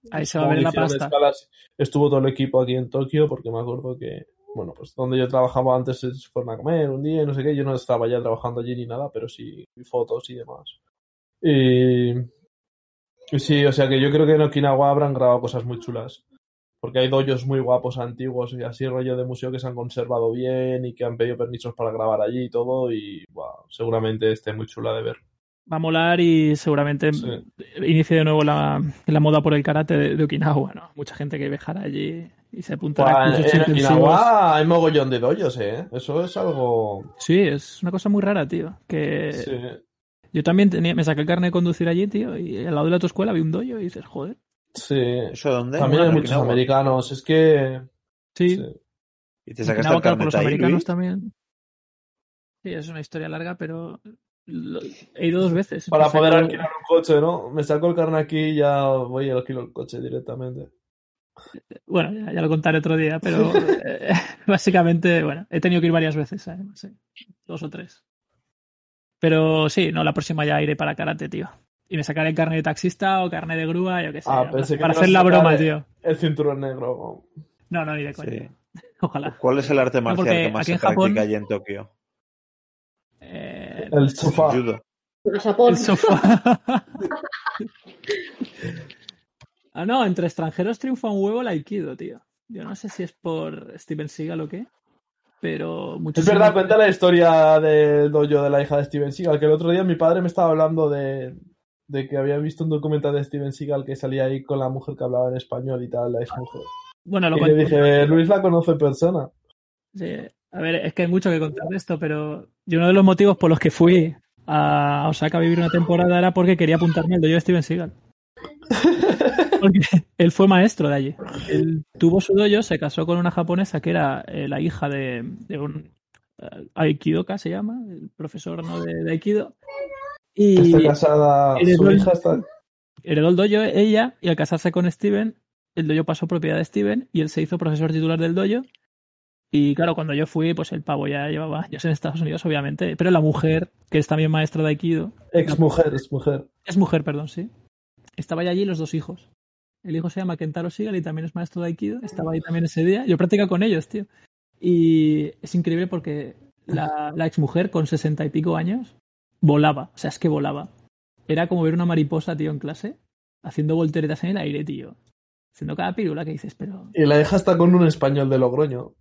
Ahí se va a ver la pasta. escalas, estuvo todo el equipo aquí en Tokio porque me acuerdo que, bueno, pues donde yo trabajaba antes se fueron a comer un día y no sé qué. Yo no estaba ya trabajando allí ni nada, pero sí fotos y demás. Y, y sí, o sea que yo creo que en Okinawa habrán grabado cosas muy chulas. Porque hay doyos muy guapos antiguos y así rollo de museo que se han conservado bien y que han pedido permisos para grabar allí y todo. Y buah, seguramente esté muy chula de ver. Va a molar y seguramente Sí. inicie de nuevo la, la moda por el karate de, de Okinawa, ¿no? Mucha gente que viajará allí y se apuntará Buah, a cursos en intensivos. Okinawa hay mogollón de doyos, ¿eh? Eso es algo... Sí, es una cosa muy rara, tío. Que Sí. yo también tenía, me saqué el carnet de conducir allí, tío, y al lado de la autoescuela vi un doyo y dices, joder. Sí. ¿Eso dónde? También hay En muchos Okinawa. americanos. Es que... Sí, sí. ¿Y te sacaste Okinawa, el claro, por carnet los ahí, americanos Luis? también. Sí, es una historia larga, pero he ido dos veces. Para Me poder saco- alquilar un coche, ¿no? Me saco el carnet aquí y ya voy y alquilo el coche directamente. Bueno, ya, ya lo contaré otro día, pero eh, básicamente, bueno, he tenido que ir varias veces, además, sí. dos o tres. Pero sí, no, la próxima ya iré para karate, tío. Y me sacaré carne de taxista o carne de grúa, yo qué sé. Ah, para- que hacer la broma, el- tío. El cinturón negro. No, no, ni de coña. Sí. Ojalá. ¿Cuál es el arte No, marcial que más se Japón- practica allí en Tokio? Eh, El sofá. El sofá. ah, no, entre extranjeros triunfa un huevo el Aikido, tío. Yo no sé si es por Steven Seagal o qué, pero. Es verdad, cuenta la historia del dojo de la hija de Steven Seagal, que el otro día mi padre me estaba hablando de, de que había visto un documental de Steven Seagal que salía ahí con la mujer que hablaba en español y tal, la ex mujer. Bueno, lo Y le dije, Luis la conoce persona. Sí, a ver, es que hay mucho que contar de esto, pero yo uno de los motivos por los que fui a Osaka a vivir una temporada era porque quería apuntarme al dojo de Steven Seagal. Porque él fue maestro de allí. Él tuvo su dojo, se casó con una japonesa que era eh, la hija de, de un eh, Aikidoka, se llama, el profesor ¿no? de, de Aikido. Y Está casada, heredó su hija está... heredó el dojo ella y al casarse con Steven, el dojo pasó propiedad de Steven y él se hizo profesor titular del dojo. Y claro, cuando yo fui, pues el pavo ya llevaba años en Estados Unidos, obviamente. Pero la mujer, que es también maestra de Aikido, Ex mujer, es mujer. es mujer, perdón, sí. Estaba ya allí los dos hijos. El hijo se llama Kentaro Seagal y también es maestro de Aikido. Estaba ahí también ese día. Yo practica con ellos, tío. Y es increíble porque la, la exmujer con sesenta y pico años volaba. O sea, es que volaba. Era como ver una mariposa, tío, en clase, haciendo volteretas en el aire, tío. Haciendo cada pirula que dices, pero. Y la hija está con un español de Logroño.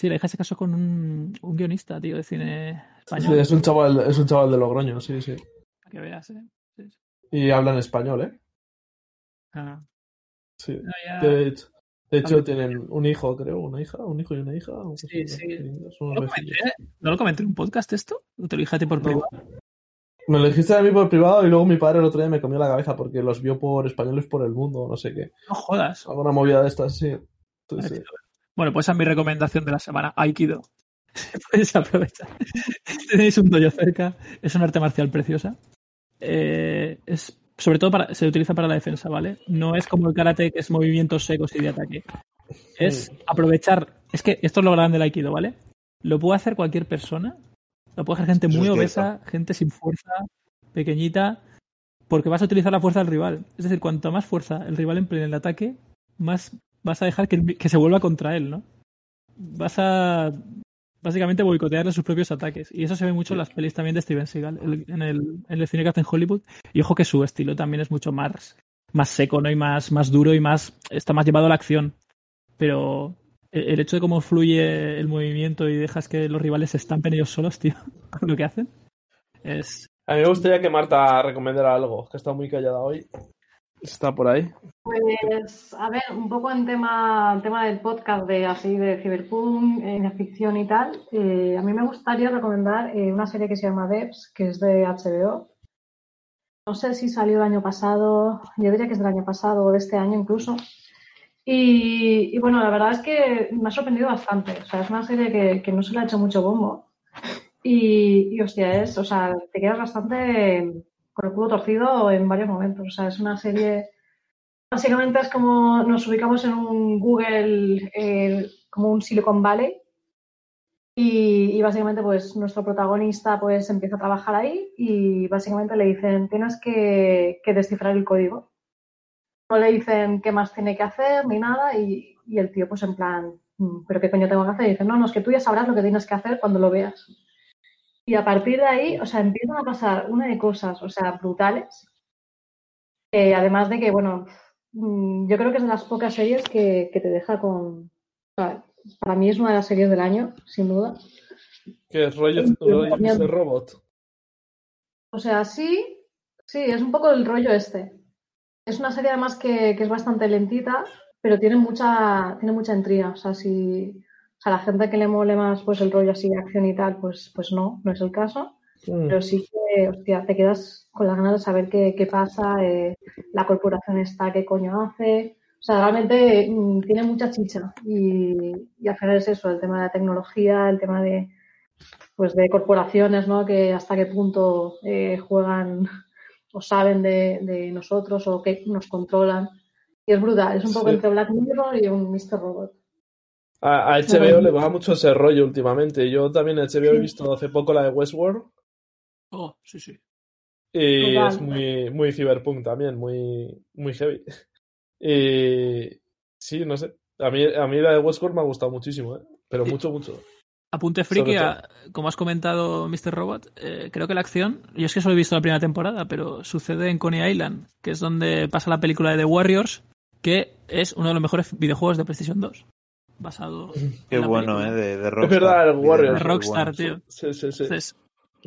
Sí, la hija se casó con un, un guionista, tío, de cine Sí, español. es un chaval, es un chaval de Logroño, sí, sí. Que veas, ¿eh? Sí, sí. Y hablan español, ¿eh? Ah, Sí. no, ya- De hecho, de hecho Hablan- tienen un hijo, creo, una hija, un hijo y una hija. Sí, sí. ¿No lo, comenté, ¿No lo comenté en un podcast esto? ¿O te lo ti por No. privado? Me lo dijiste a mí por privado y luego mi padre el otro día me comió la cabeza porque los vio por españoles por el mundo, no sé qué. No jodas. Alguna movida de estas, sí. Entonces, sí. Bueno, pues esa es mi recomendación de la semana. Aikido. Puedes aprovechar. Tenéis un dojo cerca. Es un arte marcial preciosa. Eh, es sobre todo para, se utiliza para la defensa, ¿vale? No es como el karate que es movimientos secos y de ataque. Es aprovechar. Es que esto es lo grande del Aikido, ¿vale? Lo puede hacer cualquier persona. Lo puede hacer gente muy es obesa, gente sin fuerza, pequeñita, porque vas a utilizar la fuerza del rival. Es decir, cuanto más fuerza el rival emplee en el ataque, más vas a dejar que, que se vuelva contra él, ¿no? Vas a básicamente boicotearle sus propios ataques. Y eso se ve mucho en las pelis también de Steven Seagal, el- en el, en el cine que hace en Hollywood. Y ojo que su estilo también es mucho más, más seco, ¿no? Y más, más duro y más. está más llevado a la acción. Pero el el hecho de cómo fluye el movimiento y dejas que los rivales se estampen ellos solos, tío, con lo que hacen, es. A mí me gustaría que Marta recomendara algo, que está muy callada hoy. Está por ahí. Pues, a ver, un poco en tema, en tema del podcast de así de Cyberpunk, eh, ficción y tal, eh, a mí me gustaría recomendar eh, una serie que se llama Devs, que es de HBO. no sé si salió el año pasado, yo diría que es del año pasado o de este año incluso. Y, y bueno, la verdad es que me ha sorprendido bastante. O sea, es una serie que, que no se le ha hecho mucho bombo. Y, y hostia, es, o sea, te quedas bastante con el culo torcido en varios momentos. O sea, es una serie. Básicamente es como nos ubicamos en un Google, eh, como un Silicon Valley. Y, y básicamente, pues nuestro protagonista pues empieza a trabajar ahí y básicamente le dicen: tienes que, que descifrar el código. No le dicen qué más tiene que hacer ni nada. Y, y el tío, pues en plan, "Mm, ¿pero qué coño tengo que hacer? Y dice: no, no, es que tú ya sabrás lo que tienes que hacer cuando lo veas. Y a partir de ahí, o sea, empiezan a pasar una de cosas, o sea, brutales. Eh, además de que, bueno, mm, yo creo que es de las pocas series que, que te deja con. o sea, para mí es una de las series del año, sin duda. Que es rollo. Mr. Robot. O sea, sí, sí, es un poco el rollo este. Es una serie además que, que es bastante lentita, pero tiene mucha, tiene mucha intriga. O sea, si sea, la gente que le mole más pues el rollo así de acción y tal, pues, pues no, no es el caso. Mm. Pero sí que, hostia, te quedas con las ganas de saber qué, qué pasa, eh, la corporación está, qué coño hace. O sea, realmente mm, tiene mucha chicha. Y, y al final es eso, el tema de la tecnología, el tema de, pues de corporaciones, ¿no? Que hasta qué punto eh, juegan o saben de, de nosotros o que nos controlan. Y es brutal, es un poco Sí. entre Black Mirror y un Mr. Robot. A, a HBO le va mucho ese rollo últimamente. Yo también en HBO he visto hace poco la de Westworld Oh, sí, sí. y Total. es muy, muy cyberpunk también, muy, muy heavy. Y sí, no sé. A mí, a mí la de Westworld me ha gustado muchísimo, ¿eh? pero mucho, mucho. Apunte friki, a- como has comentado, Mr. Robot, eh, creo que la acción, yo es que solo he visto la primera temporada, pero sucede en Coney Island, que es donde pasa la película de The Warriors, que es uno de los mejores videojuegos de PlayStation 2. Basado Qué en la bueno, película. ¿eh? De, de Rockstar. verdad, el Warriors. De Rockstar, tío. Sí, sí, sí. Entonces,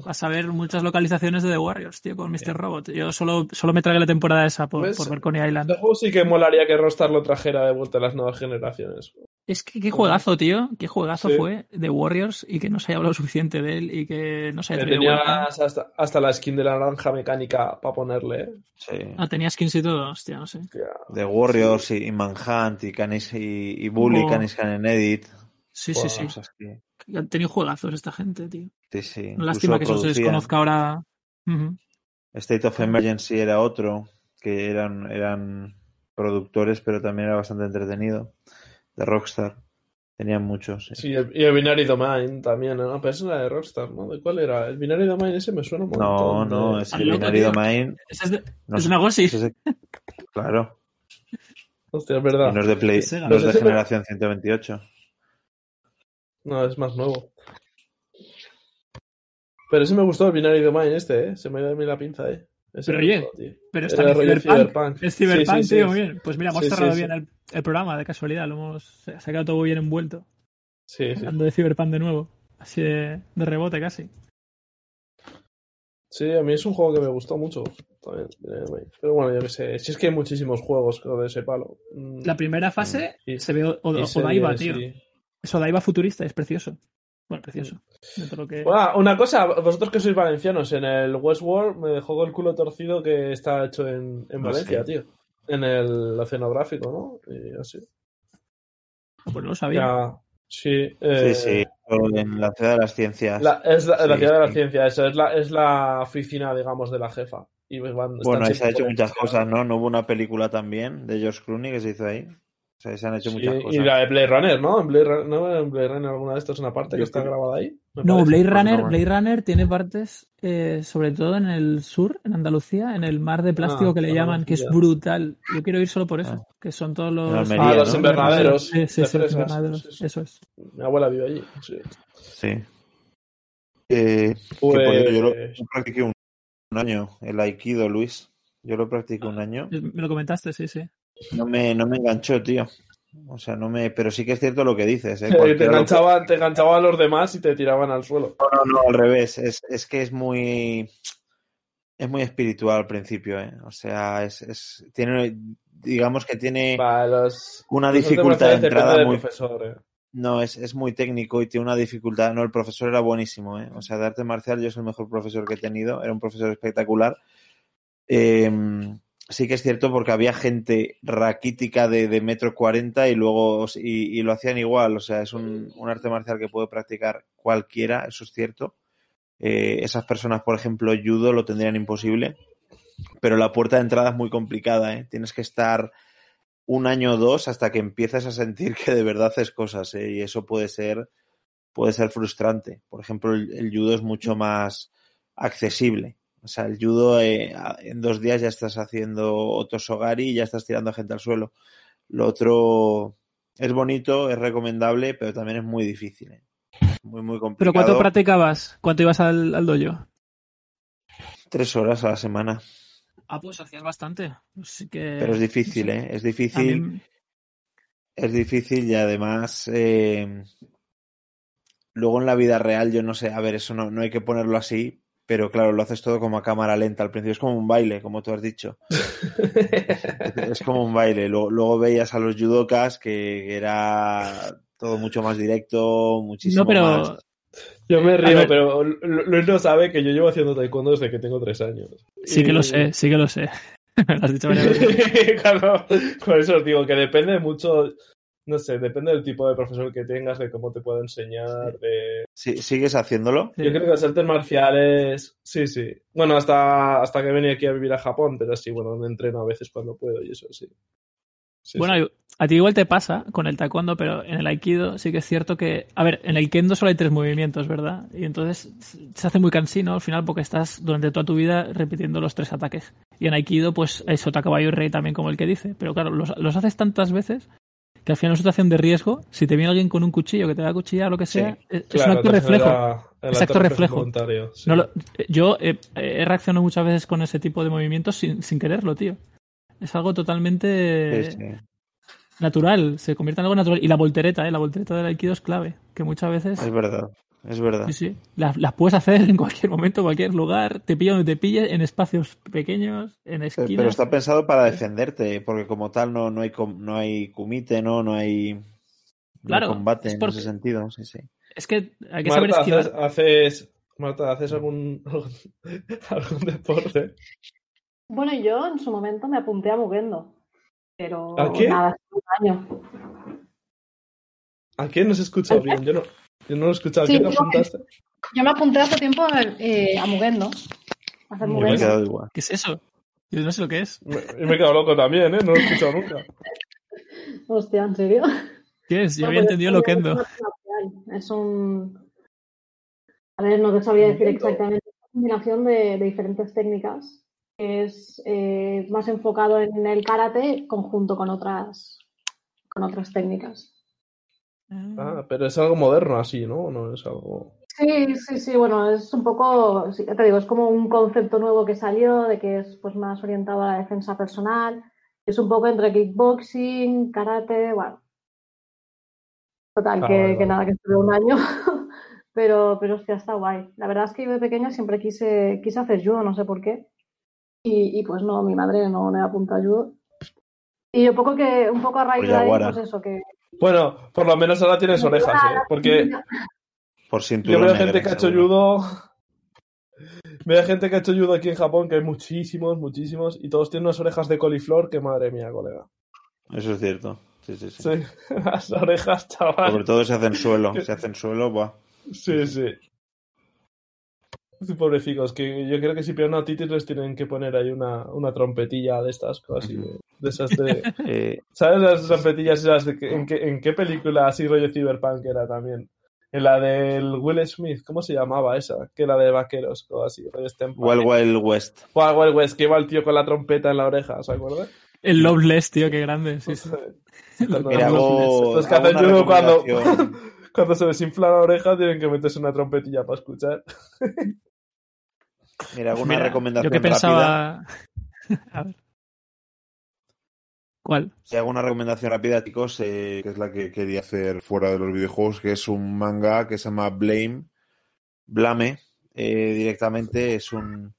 vas a ver muchas localizaciones de The Warriors, tío, con Mr. Robot. Yo solo, solo me tragué la temporada esa por, por ver Coney Island. Este juego sí que molaría que Rostar lo trajera de vuelta a las nuevas generaciones. Es que qué juegazo, tío. Qué juegazo Sí. fue de Warriors y que no se haya hablado suficiente de él y que no se haya tenías hasta, hasta la skin de la naranja mecánica para ponerle. ¿eh? Sí. Ah, tenía skins y todo, hostia, no sé. De Warriors y, y Manhunt y Canis y, y Bully, Oh. Canis Can Edit. Sí, sí, sí. Han tenido juegazos esta gente, tío. sí, sí. Lástima que eso se desconozca ahora. State of Emergency era otro, que eran, eran productores, pero también era bastante entretenido. De Rockstar. Tenían muchos. sí. Sí, y el, y el Binary Domain también, ¿no? Pero esa era de Rockstar, ¿no? ¿De cuál era? El Binary Domain ese me suena un No, montón. no, de- es el loco, Binary tío. Domain. Ese es de, No es una Gossi. ese es de- Claro. Hostia, es Y verdad. no es de Play, Es no es de Ese me- generación 128. No, es más nuevo. Pero ese me gustó el Binary Domain este, ¿eh? Se me dio a mí la pinza, ¿eh? Ese Pero oye, tío. Pero está en rollo Cyberpunk. Cyberpunk. Es Cyberpunk, Sí, sí, sí. tío, muy bien. Pues mira, hemos Sí, cerrado sí, bien sí. El, el programa, de casualidad. Lo hemos, quedado todo bien envuelto. Sí, sí. Hablando de Cyberpunk de nuevo. Así de, de rebote casi. Sí, a mí es un juego que me gustó mucho. También. Pero bueno, yo qué sé. Si es que hay muchísimos juegos creo, de ese palo. Mm, La primera fase Y- se ve Odaiba, tío. sí. Es Odaiba futurista, es precioso. Bueno, precioso. Dentro de lo que... Bueno, una cosa, vosotros que sois valencianos, en el Westworld me dejó con el culo torcido que está hecho en, en No Valencia, sé. tío. En el oceanográfico, ¿no? Y así. Pues no lo sabía. Ya, sí. eh, Sí, sí. En la ciudad de las ciencias. la- es la, la Sí, ciudad de la sí. ciencia, eso es la, es la oficina, digamos, de la jefa. Y van- Bueno, ahí se ha hecho muchas cosas, ¿no? No hubo una película también de George Clooney que se hizo ahí. O sea, se han hecho Sí, muchas y cosas. la de Blade Runner, ¿no? En Blade, Run- ¿no? En Blade Runner alguna de estas es una parte que está creo- grabada ahí. me No. Blade Pues Runner, no, Blade Runner tiene partes, eh, sobre todo en el sur, en Andalucía, en el mar de plástico Ah, que le llaman, que es brutal. Yo quiero ir solo por eso, Ah. que son todos los... En Almería, Ah, los ¿no? invernaderos. Sí, sí, los invernaderos, sí, sí. eso es. Mi abuela vive allí. Sí. Sí. Eh, que por Pues- cierto, yo lo yo practiqué un, un año, el Aikido, Luis. Yo lo practiqué un año. Me lo comentaste, sí, sí. No me, no me enganchó, tío. O sea, no me. Pero sí que es cierto lo que dices, ¿eh? te, enganchaban, te enganchaban los demás y te tiraban al suelo. No, no, no, al revés. Es, es que es muy. Es muy espiritual al principio, ¿eh? O sea, es, es tiene, digamos que tiene los, una dificultad de entrada del muy, profesor, eh. No, es, es muy técnico y tiene una dificultad. No, el profesor era buenísimo, ¿eh? O sea, de arte marcial yo soy el mejor profesor que he tenido. Era un profesor espectacular. Eh, sí que es cierto porque había gente raquítica de, de metro cuarenta y luego y, lo hacían igual. O sea, es un, arte marcial que puede practicar cualquiera, eso es cierto. Eh, esas personas, por ejemplo, judo lo tendrían imposible, pero la puerta de entrada es muy complicada. ¿eh? Tienes que estar un año o dos hasta que empiezas a sentir que de verdad haces cosas ¿eh? y eso puede ser puede ser frustrante. Por ejemplo, el judo es mucho más accesible. O sea, el judo eh, en dos días ya estás haciendo otosogari y ya estás tirando a gente al suelo. Lo otro es bonito, es recomendable, pero también es muy difícil. ¿eh? Muy, muy complicado. ¿Pero cuánto practicabas? ¿Cuánto ibas al, al dojo? Tres horas a la semana. Ah, pues hacías bastante. Así que... Pero es difícil, ¿eh? Es difícil. Mí... Es difícil y además... Eh... Luego en la vida real, yo no sé, a ver, eso no, no hay que ponerlo así, pero claro, lo haces todo como a cámara lenta. Al principio es como un baile, como tú has dicho. es como un baile. Luego, luego, veías a los judokas que era todo mucho más directo, muchísimo no, pero... más. Yo me río, pero Luis no sabe que yo llevo haciendo taekwondo desde que tengo tres años. Sí y... que lo sé, sí que lo sé. Lo has dicho varias veces. claro, por eso os digo que depende mucho no sé, depende del tipo de profesor que tengas, de cómo te puedo enseñar, de... Sí, ¿Sigues haciéndolo? Yo creo que las artes marciales, sí, sí. Bueno, hasta, hasta que venía aquí a vivir a Japón, pero sí, bueno, me entreno a veces cuando puedo y eso sí. sí bueno, sí. a ti igual te pasa con el taekwondo, pero en el aikido sí que es cierto que... A ver, en el kendo solo hay tres movimientos, ¿verdad? Y entonces se hace muy cansino al final porque estás durante toda tu vida repitiendo los tres ataques. Y en aikido, pues es sota, caballo y rey también, como el que dice. Pero claro, los, los haces tantas veces que al final es una situación de riesgo, si te viene alguien con un cuchillo que te va a cuchillar o lo que sea, sí, es claro, un acto reflejo. La, Exacto reflejo. Sí. No lo, yo eh, he reaccionado muchas veces con ese tipo de movimientos sin, sin quererlo, tío. Es algo totalmente sí, natural, se convierte en algo natural. Y la voltereta, ¿eh? la voltereta del aikido es clave, que muchas veces... Es verdad. Es verdad. Sí, sí. Las, las, puedes hacer en cualquier momento, en cualquier lugar. Te pilla donde te pille, en espacios pequeños, en esquinas. Pero está pensado para defenderte, porque como tal no, no hay no hay kumite, no, no hay, claro, no hay combate es en ese sentido. Sí, sí. Es que hay que Marta, saber esquivar. Haces, haces, Marta, ¿haces algún, algún deporte? Bueno, yo en su momento me apunté a Mugendo, pero ¿A qué? nada, hace un año. ¿A qué no se escucha bien? Yo no, yo no lo he escuchado. Sí, ¿Qué te yo- apuntaste? Yo me apunté hace tiempo eh, a Mugendo. A hacer Me he Mugendo. quedado igual. ¿Qué es eso? Yo no sé lo que es. Me, y me he quedado loco también, ¿eh? No lo he escuchado nunca. Hostia, ¿en serio? ¿Qué es? Yo había pues entendido es lo un kendo. arte marcial. Es un. A ver, no te sabría decir exactamente. Es una combinación de, de diferentes técnicas. Es eh, más enfocado en el karate conjunto con otras, con otras técnicas. Ah, pero es algo moderno así, ¿no? No es algo... Sí, sí, sí, bueno, es un poco, sí, te digo, es como un concepto nuevo que salió, de que es pues más orientado a la defensa personal, es un poco entre kickboxing, karate, bueno. Total, Ah, que, vale, que vale. nada, que estuve un año, pero, pero hostia, está guay. La verdad es que yo de pequeña siempre quise, quise hacer judo, no sé por qué, y, y pues no, mi madre no me apuntó a judo. Y un poco que, un poco a raíz Por de ahí, pues eso, que... Bueno, por lo menos ahora tienes orejas, ¿eh? Porque Por yo cinturón veo negro, gente que ha hecho judo... Veo gente que ha hecho judo aquí en Japón, que hay muchísimos, muchísimos, y todos tienen unas orejas de coliflor que madre mía, colega. Eso es cierto. Sí, sí, sí. Sí, las orejas, Sobre chaval. todo se hacen suelo. Se hacen suelo, buah. Sí, sí. Sí, Pobrecicos, que yo creo que si pierden otitis les tienen que poner ahí una, una trompetilla de estas cosas, así, de, de esas de... Eh, ¿Sabes las trompetillas esas de que, en, qué, en qué película así rollo cyberpunk era también? En la del Will Smith, ¿cómo se llamaba esa? Que era de vaqueros o así, rollo steampunk. Wild Wild West. Wild Wild West, que iba el tío con la trompeta en la oreja, ¿se acuerdan? El Loveless, tío, qué grande. Sí, Mira, Los hago, Los que hacen cuando. cuando se desinfla la oreja tienen que meterse una trompetilla para escuchar. Mira, hago una Mira, recomendación yo que rápida. pensaba... A ver. ¿Cuál? Si hago una recomendación rápida, chicos, eh, que es la que quería hacer fuera de los videojuegos, que es un manga que se llama Blame, Blame, eh, directamente es un...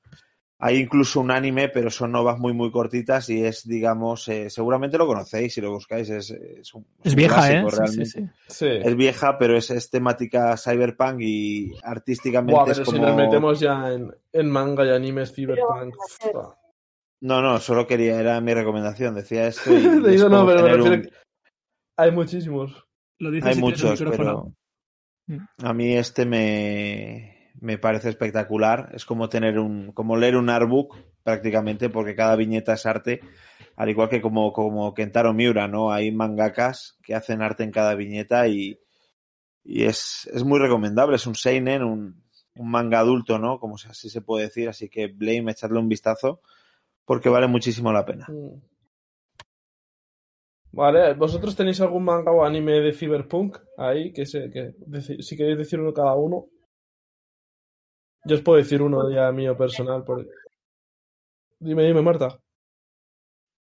Hay incluso un anime, pero son novas muy, muy cortitas y es, digamos, eh, seguramente lo conocéis si lo buscáis, es, es un, Es un vieja, ¿eh? clásico Sí, realmente. sí, sí. Sí. Es vieja, pero es, es temática cyberpunk y artísticamente Buah, es pero como... si nos metemos ya en, en manga y animes cyberpunk. Pero-. No, no, solo quería, era mi recomendación. Decía esto. Y, Te es digo, no, pero un- que hay muchísimos. Lo dices Hay si muchos, pero Mm. a mí este me, me parece espectacular. Es como tener un, como leer un artbook prácticamente, porque cada viñeta es arte, al igual que como, como Kentaro Miura, ¿no? Hay mangakas que hacen arte en cada viñeta y, y es, es muy recomendable. Es un seinen, un, un manga adulto, ¿no? Como así se puede decir. Así que Blame, echadle un vistazo, porque vale muchísimo la pena. Mm. Vale, ¿vosotros tenéis algún manga o anime de Cyberpunk ahí? Que, se, que si queréis decir uno cada uno. Yo os puedo decir uno ya mío personal. Porque... Dime, dime, Marta.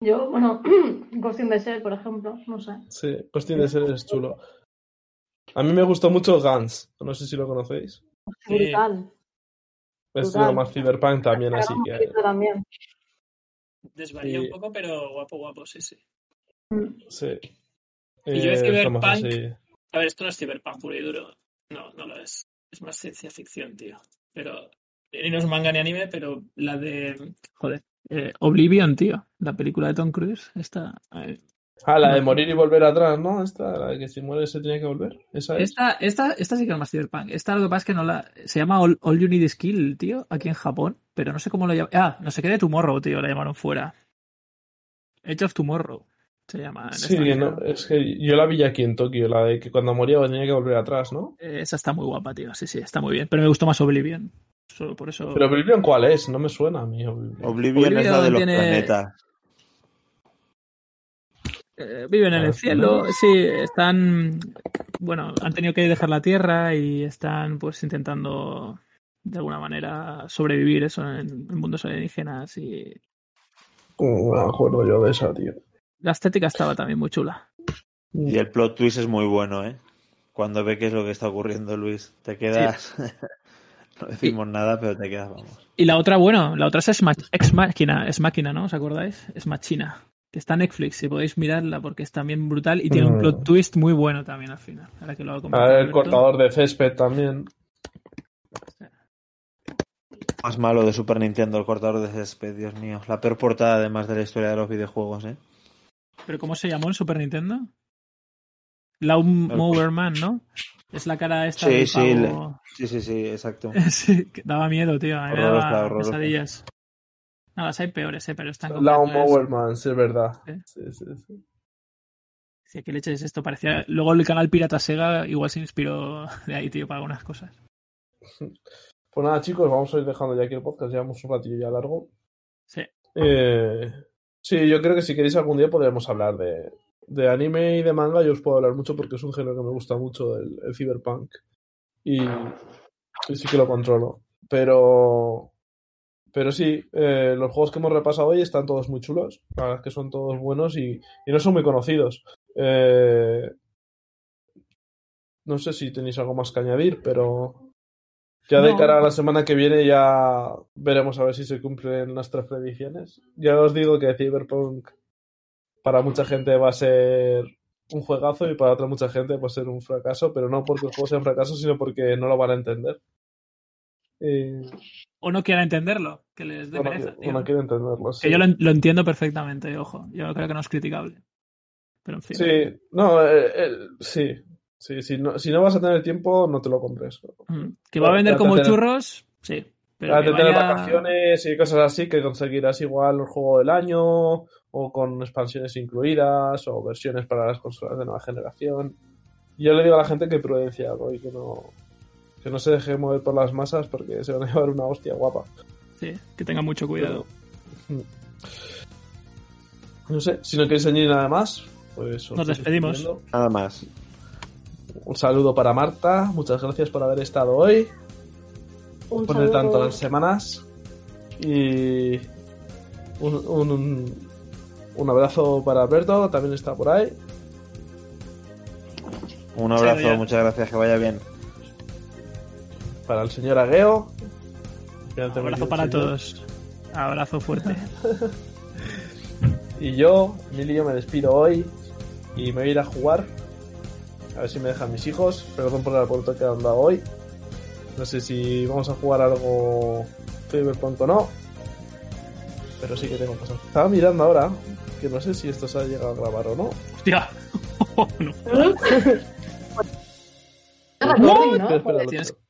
Yo, bueno, Ghost de Ser, por ejemplo, no sé. Sí, cuestión de ser es chulo. A mí me gustó mucho Gans. No sé si lo conocéis. Sí. Brutal. Es Brutal. lo más Cyberpunk también, así que. poquito también. Desvaría Sí. un poco, pero guapo, guapo, sí, sí. Sí. Y yo es Eh, Cyberpunk- estamos así. A ver, esto no es Cyberpunk puro y duro. No, no lo es. Es más ciencia ficción, tío. Pero. Y no es manga ni anime, pero la de. Joder. eh, Oblivion, tío. La película de Tom Cruise. Esta. eh, Ah, la de morir y volver atrás, ¿no? Esta, la de que si muere se tiene que volver. Esa es. Esta, esta, esta sí que es más Cyberpunk. Esta lo que pasa es que no la. Se llama All, All You Need is Kill, tío, aquí en Japón. Pero no sé cómo lo llaman. Ah, no sé qué de Tomorrow, tío, la llamaron fuera. Edge of Tomorrow. Se llama. en Sí, no, es que yo la vi aquí en Tokio, la de que cuando moría tenía que volver atrás, ¿no? Eh, Esa está muy guapa, tío. Sí, sí, está muy bien. Pero me gustó más Oblivion. Solo por eso. Pero Oblivion, ¿cuál es? No me suena a mí. Oblivion. Oblivion, es la de los tiene- planetas. Eh, viven en Ah, el cielo, sí, están, bueno, han tenido que dejar la Tierra y están pues intentando de alguna manera sobrevivir eso en, en mundos alienígenas y No me acuerdo yo de esa, tío. La estética estaba también muy chula. Y el plot twist es muy bueno, ¿eh? Cuando ve qué es lo que está ocurriendo, Luis, te quedas. no decimos nada, pero te quedas, vamos. Y la otra, bueno, la otra es Ex, Máquina, es Máquina, ¿no? ¿Os acordáis? Es Machina. Que está en Netflix, si podéis mirarla porque es también brutal y tiene un Mm. plot twist muy bueno también al final. Ahora que lo hago A ver, el cortador de césped también. Más malo de Super Nintendo, el cortador de césped, Dios mío. La peor portada, además de la historia de los videojuegos, ¿eh? ¿Pero cómo se llamó en Super Nintendo? Lawn Mower Man, ¿no? Es la cara esta Sí, sí. Sí, sí, sí, exacto. Sí, que daba miedo, tío. A mí me daba horrorosa. pesadillas. No, las hay peores, ¿eh? Pero están Lawn completas. Mowerman, sí, es verdad. Sí. Sí, sí, sí. Sí, ¿qué leches es esto? Parecía... Luego el canal Pirata Sega igual se inspiró de ahí, tío, para algunas cosas. Pues nada, chicos, vamos a ir dejando ya aquí el podcast. Llevamos un ratillo ya largo. Sí. Eh, sí, yo creo que si queréis algún día podríamos hablar de, de anime y de manga. Yo os puedo hablar mucho porque es un género que me gusta mucho, el, el cyberpunk. Y, y sí que lo controlo. Pero, pero sí, eh, los juegos que hemos repasado hoy están todos muy chulos. La verdad es que son todos buenos y, y no son muy conocidos. Eh, no sé si tenéis algo más que añadir, pero ya de No. cara a la semana que viene ya veremos a ver si se cumplen nuestras predicciones. Ya os digo que Cyberpunk para mucha gente va a ser un juegazo y para otra mucha gente va a ser un fracaso, pero no porque el juego sea un fracaso, sino porque no lo van a entender. Y O no quiera entenderlo, que les dé pereza, o no quiero entenderlo. sí. Que yo lo entiendo perfectamente, ojo. Yo creo que no es criticable. Pero en fin. Sí, no, eh, eh, sí. Sí, si no, si no vas a tener tiempo, no te lo compres. Que va a vender como churros, sí. Pero Trata que de tener vaya- vacaciones y cosas así que conseguirás igual el juego del año o con expansiones incluidas o versiones para las consolas de nueva generación. Yo le digo a la gente que prudencia ¿no? y que no, que no se deje mover por las masas porque se van a llevar una hostia guapa. Sí, que tenga mucho cuidado. No sé, si no queréis añadir nada más, pues os Nos despedimos. Nada más. Un saludo para Marta, muchas gracias por haber estado hoy. Un por el saludo. tantas semanas. Y un, un, un abrazo para Alberto, también está por ahí. Un abrazo, Sí, muchas gracias, que vaya bien. Para el señor Agueo. Aquí Abrazo un para señor. todos. Abrazo fuerte. Y yo, Emilio, me despido hoy y me voy a ir a jugar. A ver si me dejan mis hijos. Perdón por el alboroto que han dado hoy. No sé si vamos a jugar algo Cyberpunk o no. Pero sí que tengo cosas. Estaba mirando ahora, que no sé si esto se ha llegado a grabar o no. Hostia. no. Recording, ¿no? Espera, lo Tienes- tengo.